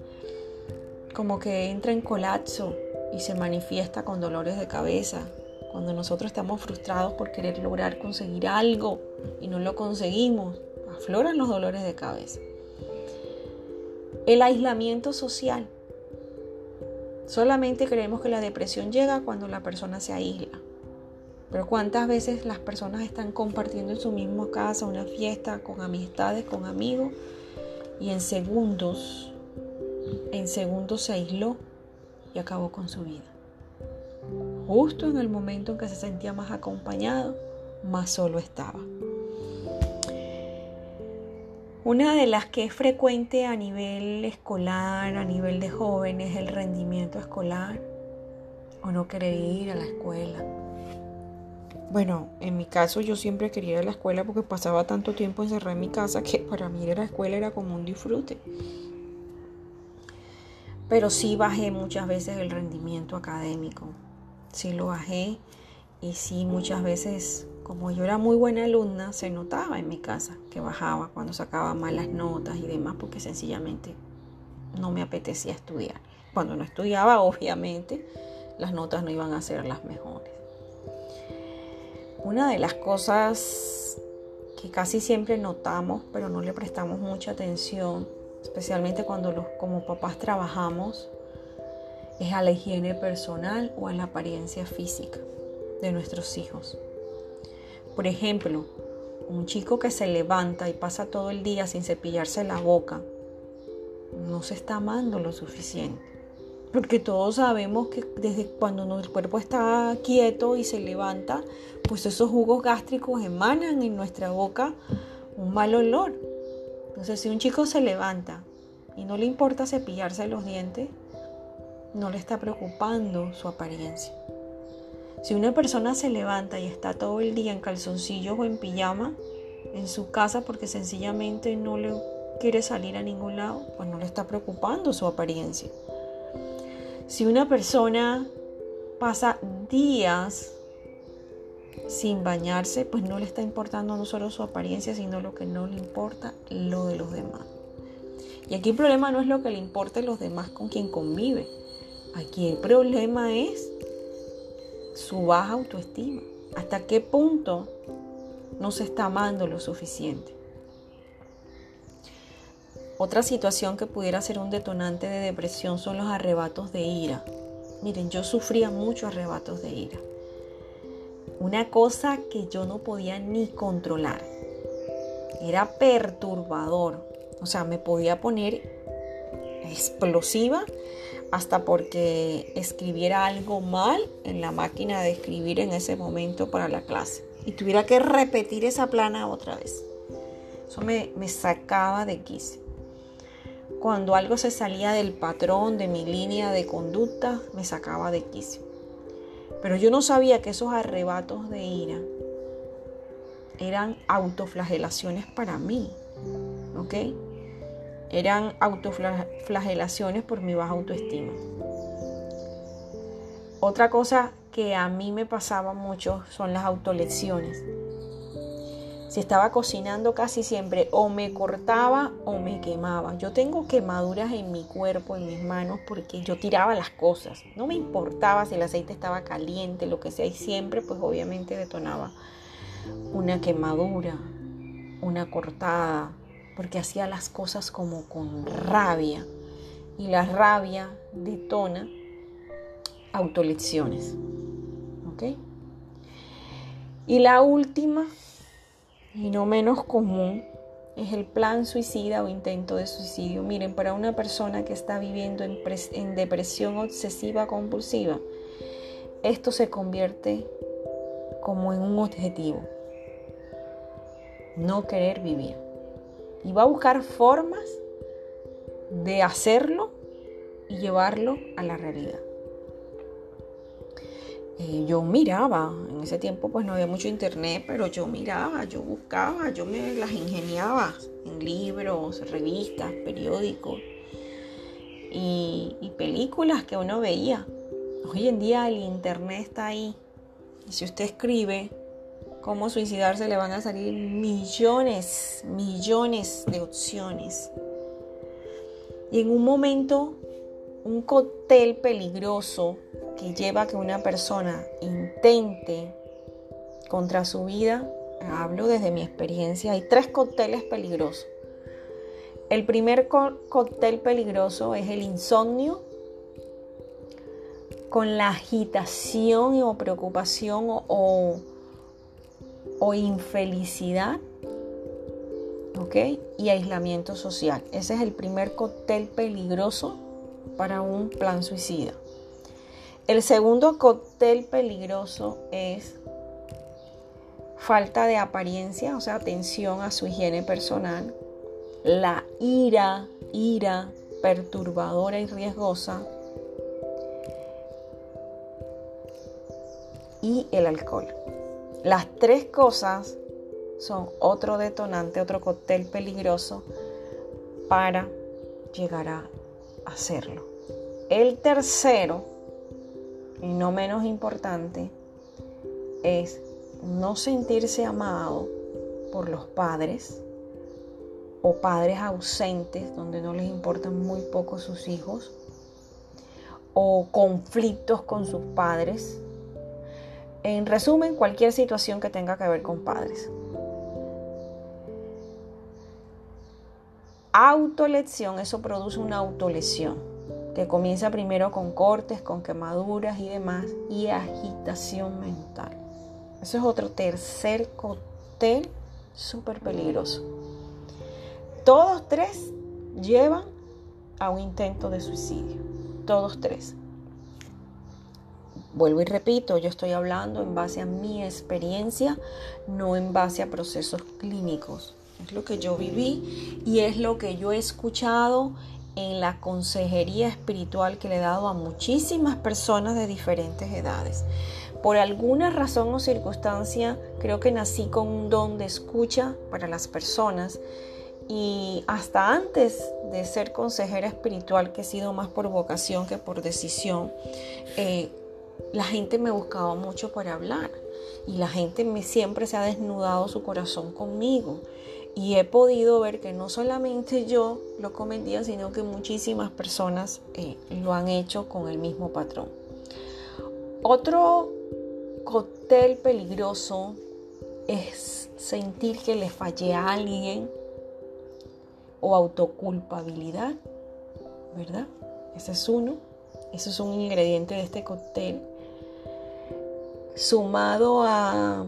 como que entra en colapso y se manifiesta con dolores de cabeza. Cuando nosotros estamos frustrados por querer lograr conseguir algo y no lo conseguimos, afloran los dolores de cabeza. El aislamiento social. Solamente creemos que la depresión llega cuando la persona se aísla. Pero cuántas veces las personas están compartiendo en su misma casa una fiesta con amistades, con amigos, y en segundos en segundos se aisló y acabó con su vida. Justo en el momento en que se sentía más acompañado, más solo estaba. Una de las que es frecuente a nivel escolar, a nivel de jóvenes, el rendimiento escolar o no querer ir a la escuela. Bueno, en mi caso yo siempre quería ir a la escuela porque pasaba tanto tiempo encerrado en mi casa que para mí ir a la escuela era como un disfrute pero sí bajé muchas veces el rendimiento académico. Sí lo bajé y sí muchas veces, como yo era muy buena alumna, se notaba en mi casa que bajaba cuando sacaba malas notas y demás porque sencillamente no me apetecía estudiar. Cuando no estudiaba, obviamente, las notas no iban a ser las mejores. Una de las cosas que casi siempre notamos, pero no le prestamos mucha atención, especialmente cuando los, como papás trabajamos, es a la higiene personal o a la apariencia física de nuestros hijos. Por ejemplo, un chico que se levanta y pasa todo el día sin cepillarse la boca, no se está amando lo suficiente. Porque todos sabemos que desde cuando el cuerpo está quieto y se levanta, pues esos jugos gástricos emanan en nuestra boca un mal olor. Entonces, si un chico se levanta y no le importa cepillarse los dientes, no le está preocupando su apariencia. Si una persona se levanta y está todo el día en calzoncillos o en pijama en su casa porque sencillamente no le quiere salir a ningún lado, pues no le está preocupando su apariencia. Si una persona pasa días sin bañarse, pues no le está importando no solo su apariencia, sino lo que no le importa, lo de los demás. Y aquí el problema no es lo que le importa a los demás con quien convive. Aquí el problema es su baja autoestima. ¿Hasta qué punto no se está amando lo suficiente? Otra situación que pudiera ser un detonante de depresión son los arrebatos de ira. Miren, yo sufría muchos arrebatos de ira. Una cosa que yo no podía ni controlar. Era perturbador. O sea, me podía poner explosiva hasta porque escribiera algo mal en la máquina de escribir en ese momento para la clase y tuviera que repetir esa plana otra vez. Eso me, me sacaba de quicio. Cuando algo se salía del patrón de mi línea de conducta, me sacaba de quicio. Pero yo no sabía que esos arrebatos de ira eran autoflagelaciones para mí. ¿Ok? Eran autoflagelaciones por mi baja autoestima. Otra cosa que a mí me pasaba mucho son las autolecciones. Si estaba cocinando casi siempre o me cortaba o me quemaba. Yo tengo quemaduras en mi cuerpo, en mis manos, porque yo tiraba las cosas. No me importaba si el aceite estaba caliente, lo que sea, y siempre pues obviamente detonaba una quemadura, una cortada, porque hacía las cosas como con rabia. Y la rabia detona autolecciones. ¿Ok? Y la última y no menos común es el plan suicida o intento de suicidio. Miren, para una persona que está viviendo en, en, depresión obsesiva compulsiva, esto se convierte como en un objetivo. No querer vivir. Y va a buscar formas de hacerlo y llevarlo a la realidad. Eh, yo miraba, en ese tiempo pues no había mucho internet, pero yo miraba, yo buscaba, yo me las ingeniaba en libros, revistas, periódicos y, y películas que uno veía. Hoy en día el internet está ahí y si usted escribe cómo suicidarse le van a salir millones, millones de opciones. Y en un momento, un cóctel peligroso que lleva a que una persona intente contra su vida, hablo desde mi experiencia, hay tres cócteles peligrosos. El primer cóctel peligroso es el insomnio con la agitación o preocupación o, o infelicidad, ¿ok? Y aislamiento social. Ese es el primer cóctel peligroso para un plan suicida. El segundo cóctel peligroso es falta de apariencia, o sea, atención a su higiene personal, la ira, ira perturbadora y riesgosa y el alcohol. Las tres cosas son otro detonante, otro cóctel peligroso para llegar a hacerlo. El tercero y no menos importante es no sentirse amado por los padres o padres ausentes donde no les importan muy poco sus hijos o conflictos con sus padres. En resumen, cualquier situación que tenga que ver con padres. Autolección, eso produce una autolesión que comienza primero con cortes, con quemaduras y demás, y agitación mental. Eso es otro tercer cóctel súper peligroso. Todos tres llevan a un intento de suicidio. Todos tres. Vuelvo y repito, yo estoy hablando en base a mi experiencia, no en base a procesos clínicos. Es lo que yo viví y es lo que yo he escuchado en la consejería espiritual que le he dado a muchísimas personas de diferentes edades. Por alguna razón o circunstancia, creo que nací con un don de escucha para las personas y hasta antes de ser consejera espiritual, que he sido más por vocación que por decisión, eh, la gente me buscaba mucho para hablar y la gente me, siempre se ha desnudado su corazón conmigo. Y he podido ver que no solamente yo lo cometía, sino que muchísimas personas eh, lo han hecho con el mismo patrón. Otro cóctel peligroso es sentir que le fallé a alguien o autoculpabilidad, ¿verdad? Ese es uno. Eso es un ingrediente de este cóctel. Sumado a,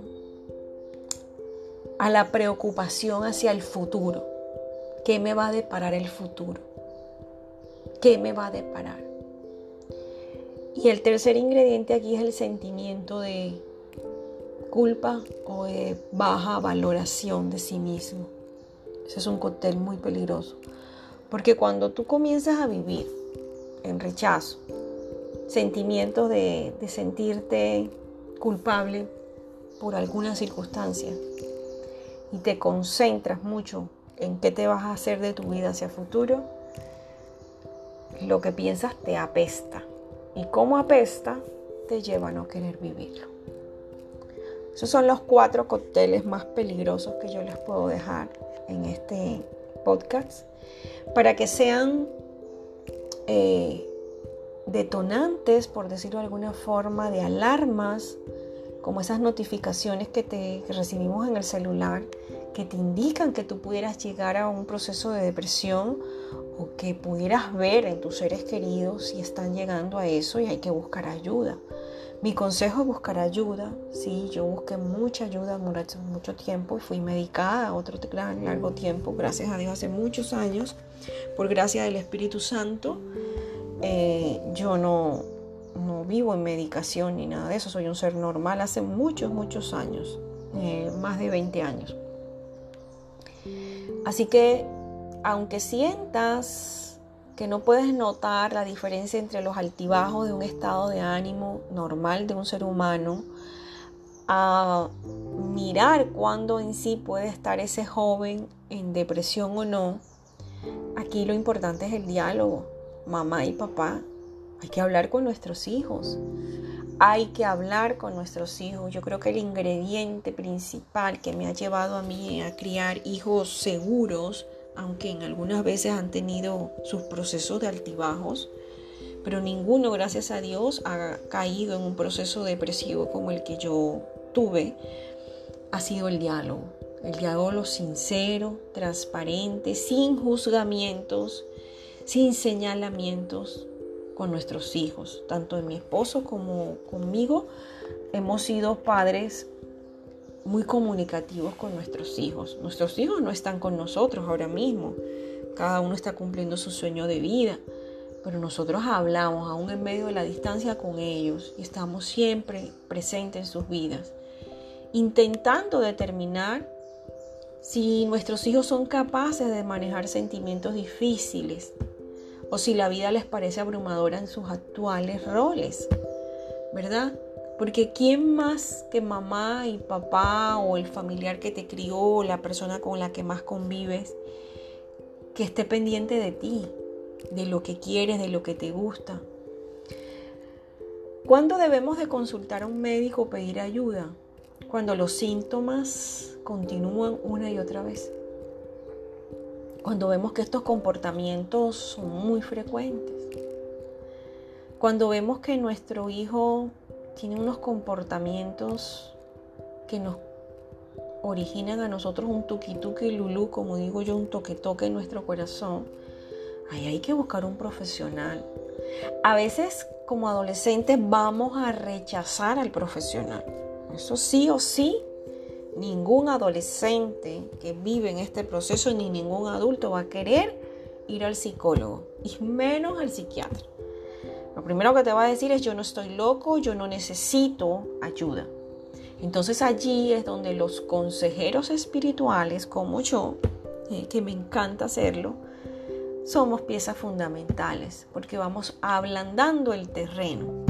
a la preocupación hacia el futuro. ¿Qué me va a deparar el futuro? ¿Qué me va a deparar? Y el tercer ingrediente aquí es el sentimiento de culpa o de baja valoración de sí mismo. Ese es un cóctel muy peligroso. Porque cuando tú comienzas a vivir en rechazo, sentimientos de, de sentirte culpable por alguna circunstancia y te concentras mucho en qué te vas a hacer de tu vida hacia futuro, lo que piensas te apesta. Y como apesta, te lleva a no querer vivirlo. Esos son los cuatro cócteles más peligrosos que yo les puedo dejar en este podcast para que sean eh, detonantes, por decirlo de alguna forma, de alarmas, como esas notificaciones que, te, recibimos en el celular, que te indican que tú pudieras llegar a un proceso de depresión o que pudieras ver en tus seres queridos si están llegando a eso y hay que buscar ayuda. Mi consejo es buscar ayuda. Sí, yo busqué mucha ayuda durante mucho tiempo. Fui medicada otro gran largo tiempo, gracias a Dios, hace muchos años. Por gracia del Espíritu Santo, eh, yo no, no vivo en medicación ni nada de eso. Soy un ser normal hace muchos, muchos años, eh, más de 20 años. Así que, aunque sientas que no puedes notar la diferencia entre los altibajos de un estado de ánimo normal de un ser humano a mirar cuándo en sí puede estar ese joven en depresión o no. Aquí lo importante es el diálogo, mamá y papá. Hay que hablar con nuestros hijos. Hay que hablar con nuestros hijos. Yo creo que el ingrediente principal que me ha llevado a mí a criar hijos seguros aunque en algunas veces han tenido sus procesos de altibajos, pero ninguno, gracias a Dios, ha caído en un proceso depresivo como el que yo tuve, ha sido el diálogo. El diálogo sincero, transparente, sin juzgamientos, sin señalamientos con nuestros hijos. Tanto mi esposo como conmigo hemos sido padres muy comunicativos con nuestros hijos. Nuestros hijos no están con nosotros ahora mismo. Cada uno está cumpliendo su sueño de vida. Pero nosotros hablamos aún en medio de la distancia con ellos y estamos siempre presentes en sus vidas, intentando determinar si nuestros hijos son capaces de manejar sentimientos difíciles o si la vida les parece abrumadora en sus actuales roles, ¿verdad? Porque ¿quién más que mamá y papá o el familiar que te crió o la persona con la que más convives que esté pendiente de ti, de lo que quieres, de lo que te gusta? ¿Cuándo debemos de consultar a un médico o pedir ayuda? Cuando los síntomas continúan una y otra vez. Cuando vemos que estos comportamientos son muy frecuentes. Cuando vemos que nuestro hijo tiene unos comportamientos que nos originan a nosotros un tuki-tuki lulú, como digo yo, un toque-toque en nuestro corazón, ahí hay que buscar un profesional. A veces como adolescentes vamos a rechazar al profesional. Eso sí o sí, ningún adolescente que vive en este proceso ni ningún adulto va a querer ir al psicólogo y menos al psiquiatra. Lo primero que te va a decir es yo no estoy loco, yo no necesito ayuda. Entonces allí es donde los consejeros espirituales como yo, eh, que me encanta hacerlo, somos piezas fundamentales porque vamos ablandando el terreno.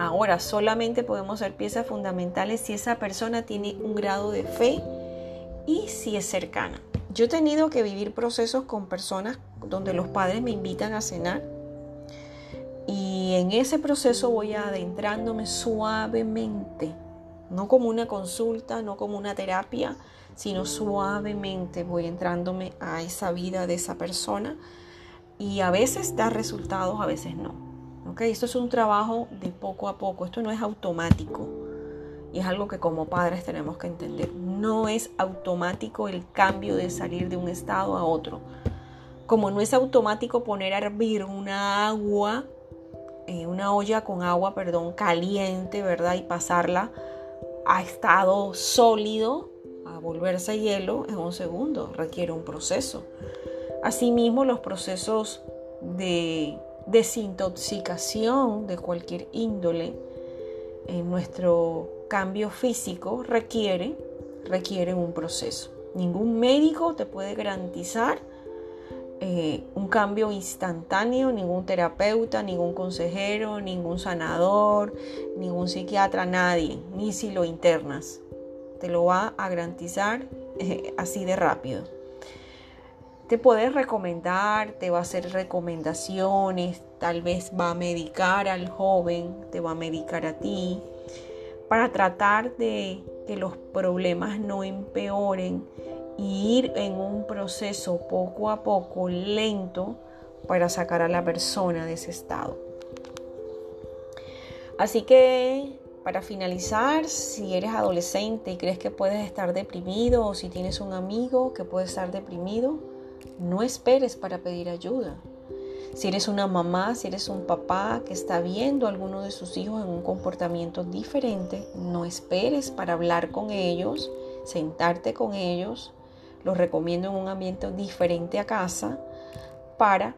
Ahora solamente podemos ser piezas fundamentales si esa persona tiene un grado de fe y si es cercana. Yo he tenido que vivir procesos con personas donde los padres me invitan a cenar y en ese proceso voy adentrándome suavemente, no como una consulta, no como una terapia, sino suavemente voy entrándome a esa vida de esa persona y a veces da resultados, a veces no. Esto es un trabajo de poco a poco, esto no es automático y es algo que como padres tenemos que entender. No es automático el cambio de salir de un estado a otro. Como no es automático poner a hervir una agua una olla con agua, perdón, caliente, ¿verdad? Y pasarla a estado sólido, a volverse hielo en un segundo. Requiere un proceso. Asimismo, los procesos de desintoxicación de cualquier índole en nuestro cambio físico requiere, requieren un proceso. Ningún médico te puede garantizar eh, un cambio instantáneo, ningún terapeuta, ningún consejero, ningún sanador, ningún psiquiatra, nadie, ni si lo internas. Te lo va a garantizar eh, así de rápido. Te puede recomendar, te va a hacer recomendaciones, tal vez va a medicar al joven, te va a medicar a ti, para tratar de que los problemas no empeoren y ir en un proceso poco a poco, lento, para sacar a la persona de ese estado. Así que, para finalizar, si eres adolescente y crees que puedes estar deprimido o si tienes un amigo que puede estar deprimido, no esperes para pedir ayuda. Si eres una mamá, si eres un papá que está viendo a alguno de sus hijos en un comportamiento diferente, no esperes para hablar con ellos, sentarte con ellos, los recomiendo en un ambiente diferente a casa para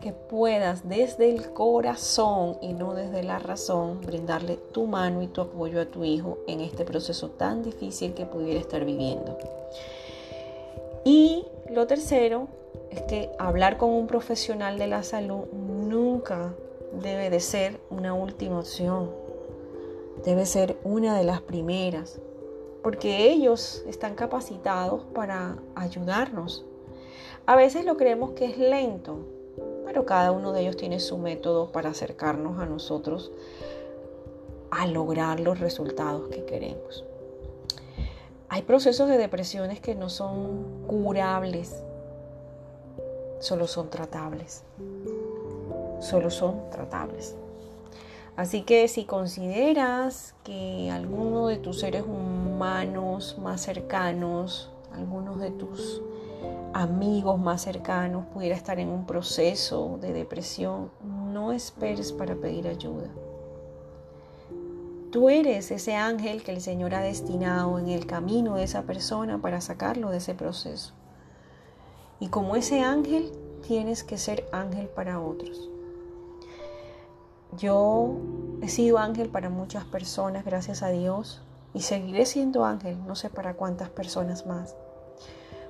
que puedas desde el corazón y no desde la razón brindarle tu mano y tu apoyo a tu hijo en este proceso tan difícil que pudiera estar viviendo. Y lo tercero es que hablar con un profesional de la salud nunca debe de ser una última opción. Debe ser una de las primeras porque ellos están capacitados para ayudarnos. A veces lo creemos que es lento, pero cada uno de ellos tiene su método para acercarnos a nosotros a lograr los resultados que queremos. Hay procesos de depresiones que no son curables, solo son tratables. Solo son tratables. Así que si consideras que alguno de tus seres humanos más cercanos, algunos de tus amigos más cercanos pudiera estar en un proceso de depresión, no esperes para pedir ayuda. Tú eres ese ángel que el Señor ha destinado en el camino de esa persona para sacarlo de ese proceso. Y como ese ángel, tienes que ser ángel para otros. Yo he sido ángel para muchas personas, gracias a Dios, y seguiré siendo ángel, no sé para cuántas personas más,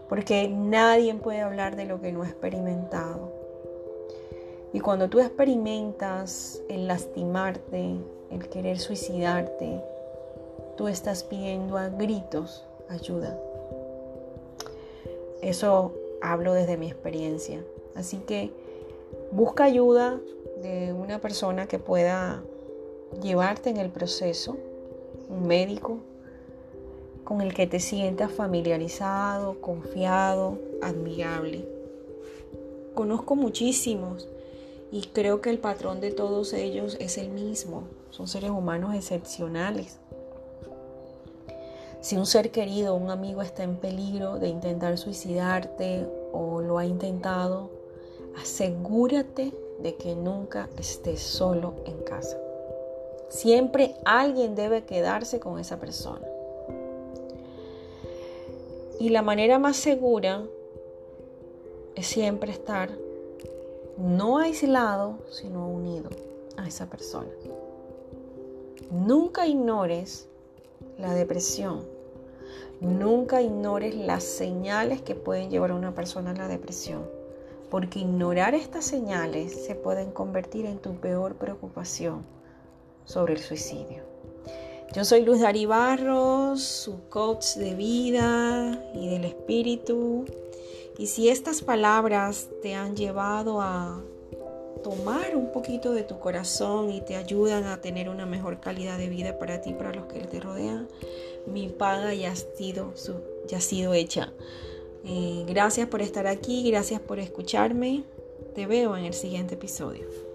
porque nadie puede hablar de lo que no ha experimentado. Y cuando tú experimentas el lastimarte, el querer suicidarte, tú estás pidiendo a gritos ayuda. Eso hablo desde mi experiencia. Así que busca ayuda, de una persona que pueda llevarte en el proceso, un médico con el que te sientas familiarizado, confiado, admirable. Conozco muchísimos y creo que el patrón de todos ellos es el mismo. Son seres humanos excepcionales. Si un ser querido, un amigo está en peligro de intentar suicidarte o lo ha intentado, asegúrate de que nunca estés solo en casa. Siempre alguien debe quedarse con esa persona. Y la manera más segura es siempre estar no aislado, sino unido a esa persona. Nunca ignores la depresión. Nunca ignores las señales que pueden llevar a una persona a la depresión, porque ignorar estas señales se pueden convertir en tu peor preocupación sobre el suicidio. Yo soy Luz Dari Barros, su coach de vida y del espíritu. Y si estas palabras te han llevado a tomar un poquito de tu corazón y te ayudan a tener una mejor calidad de vida para ti, para los que te rodean, mi paga ya ha sido, ya ha sido hecha. Eh, gracias por estar aquí, gracias por escucharme. Te veo en el siguiente episodio.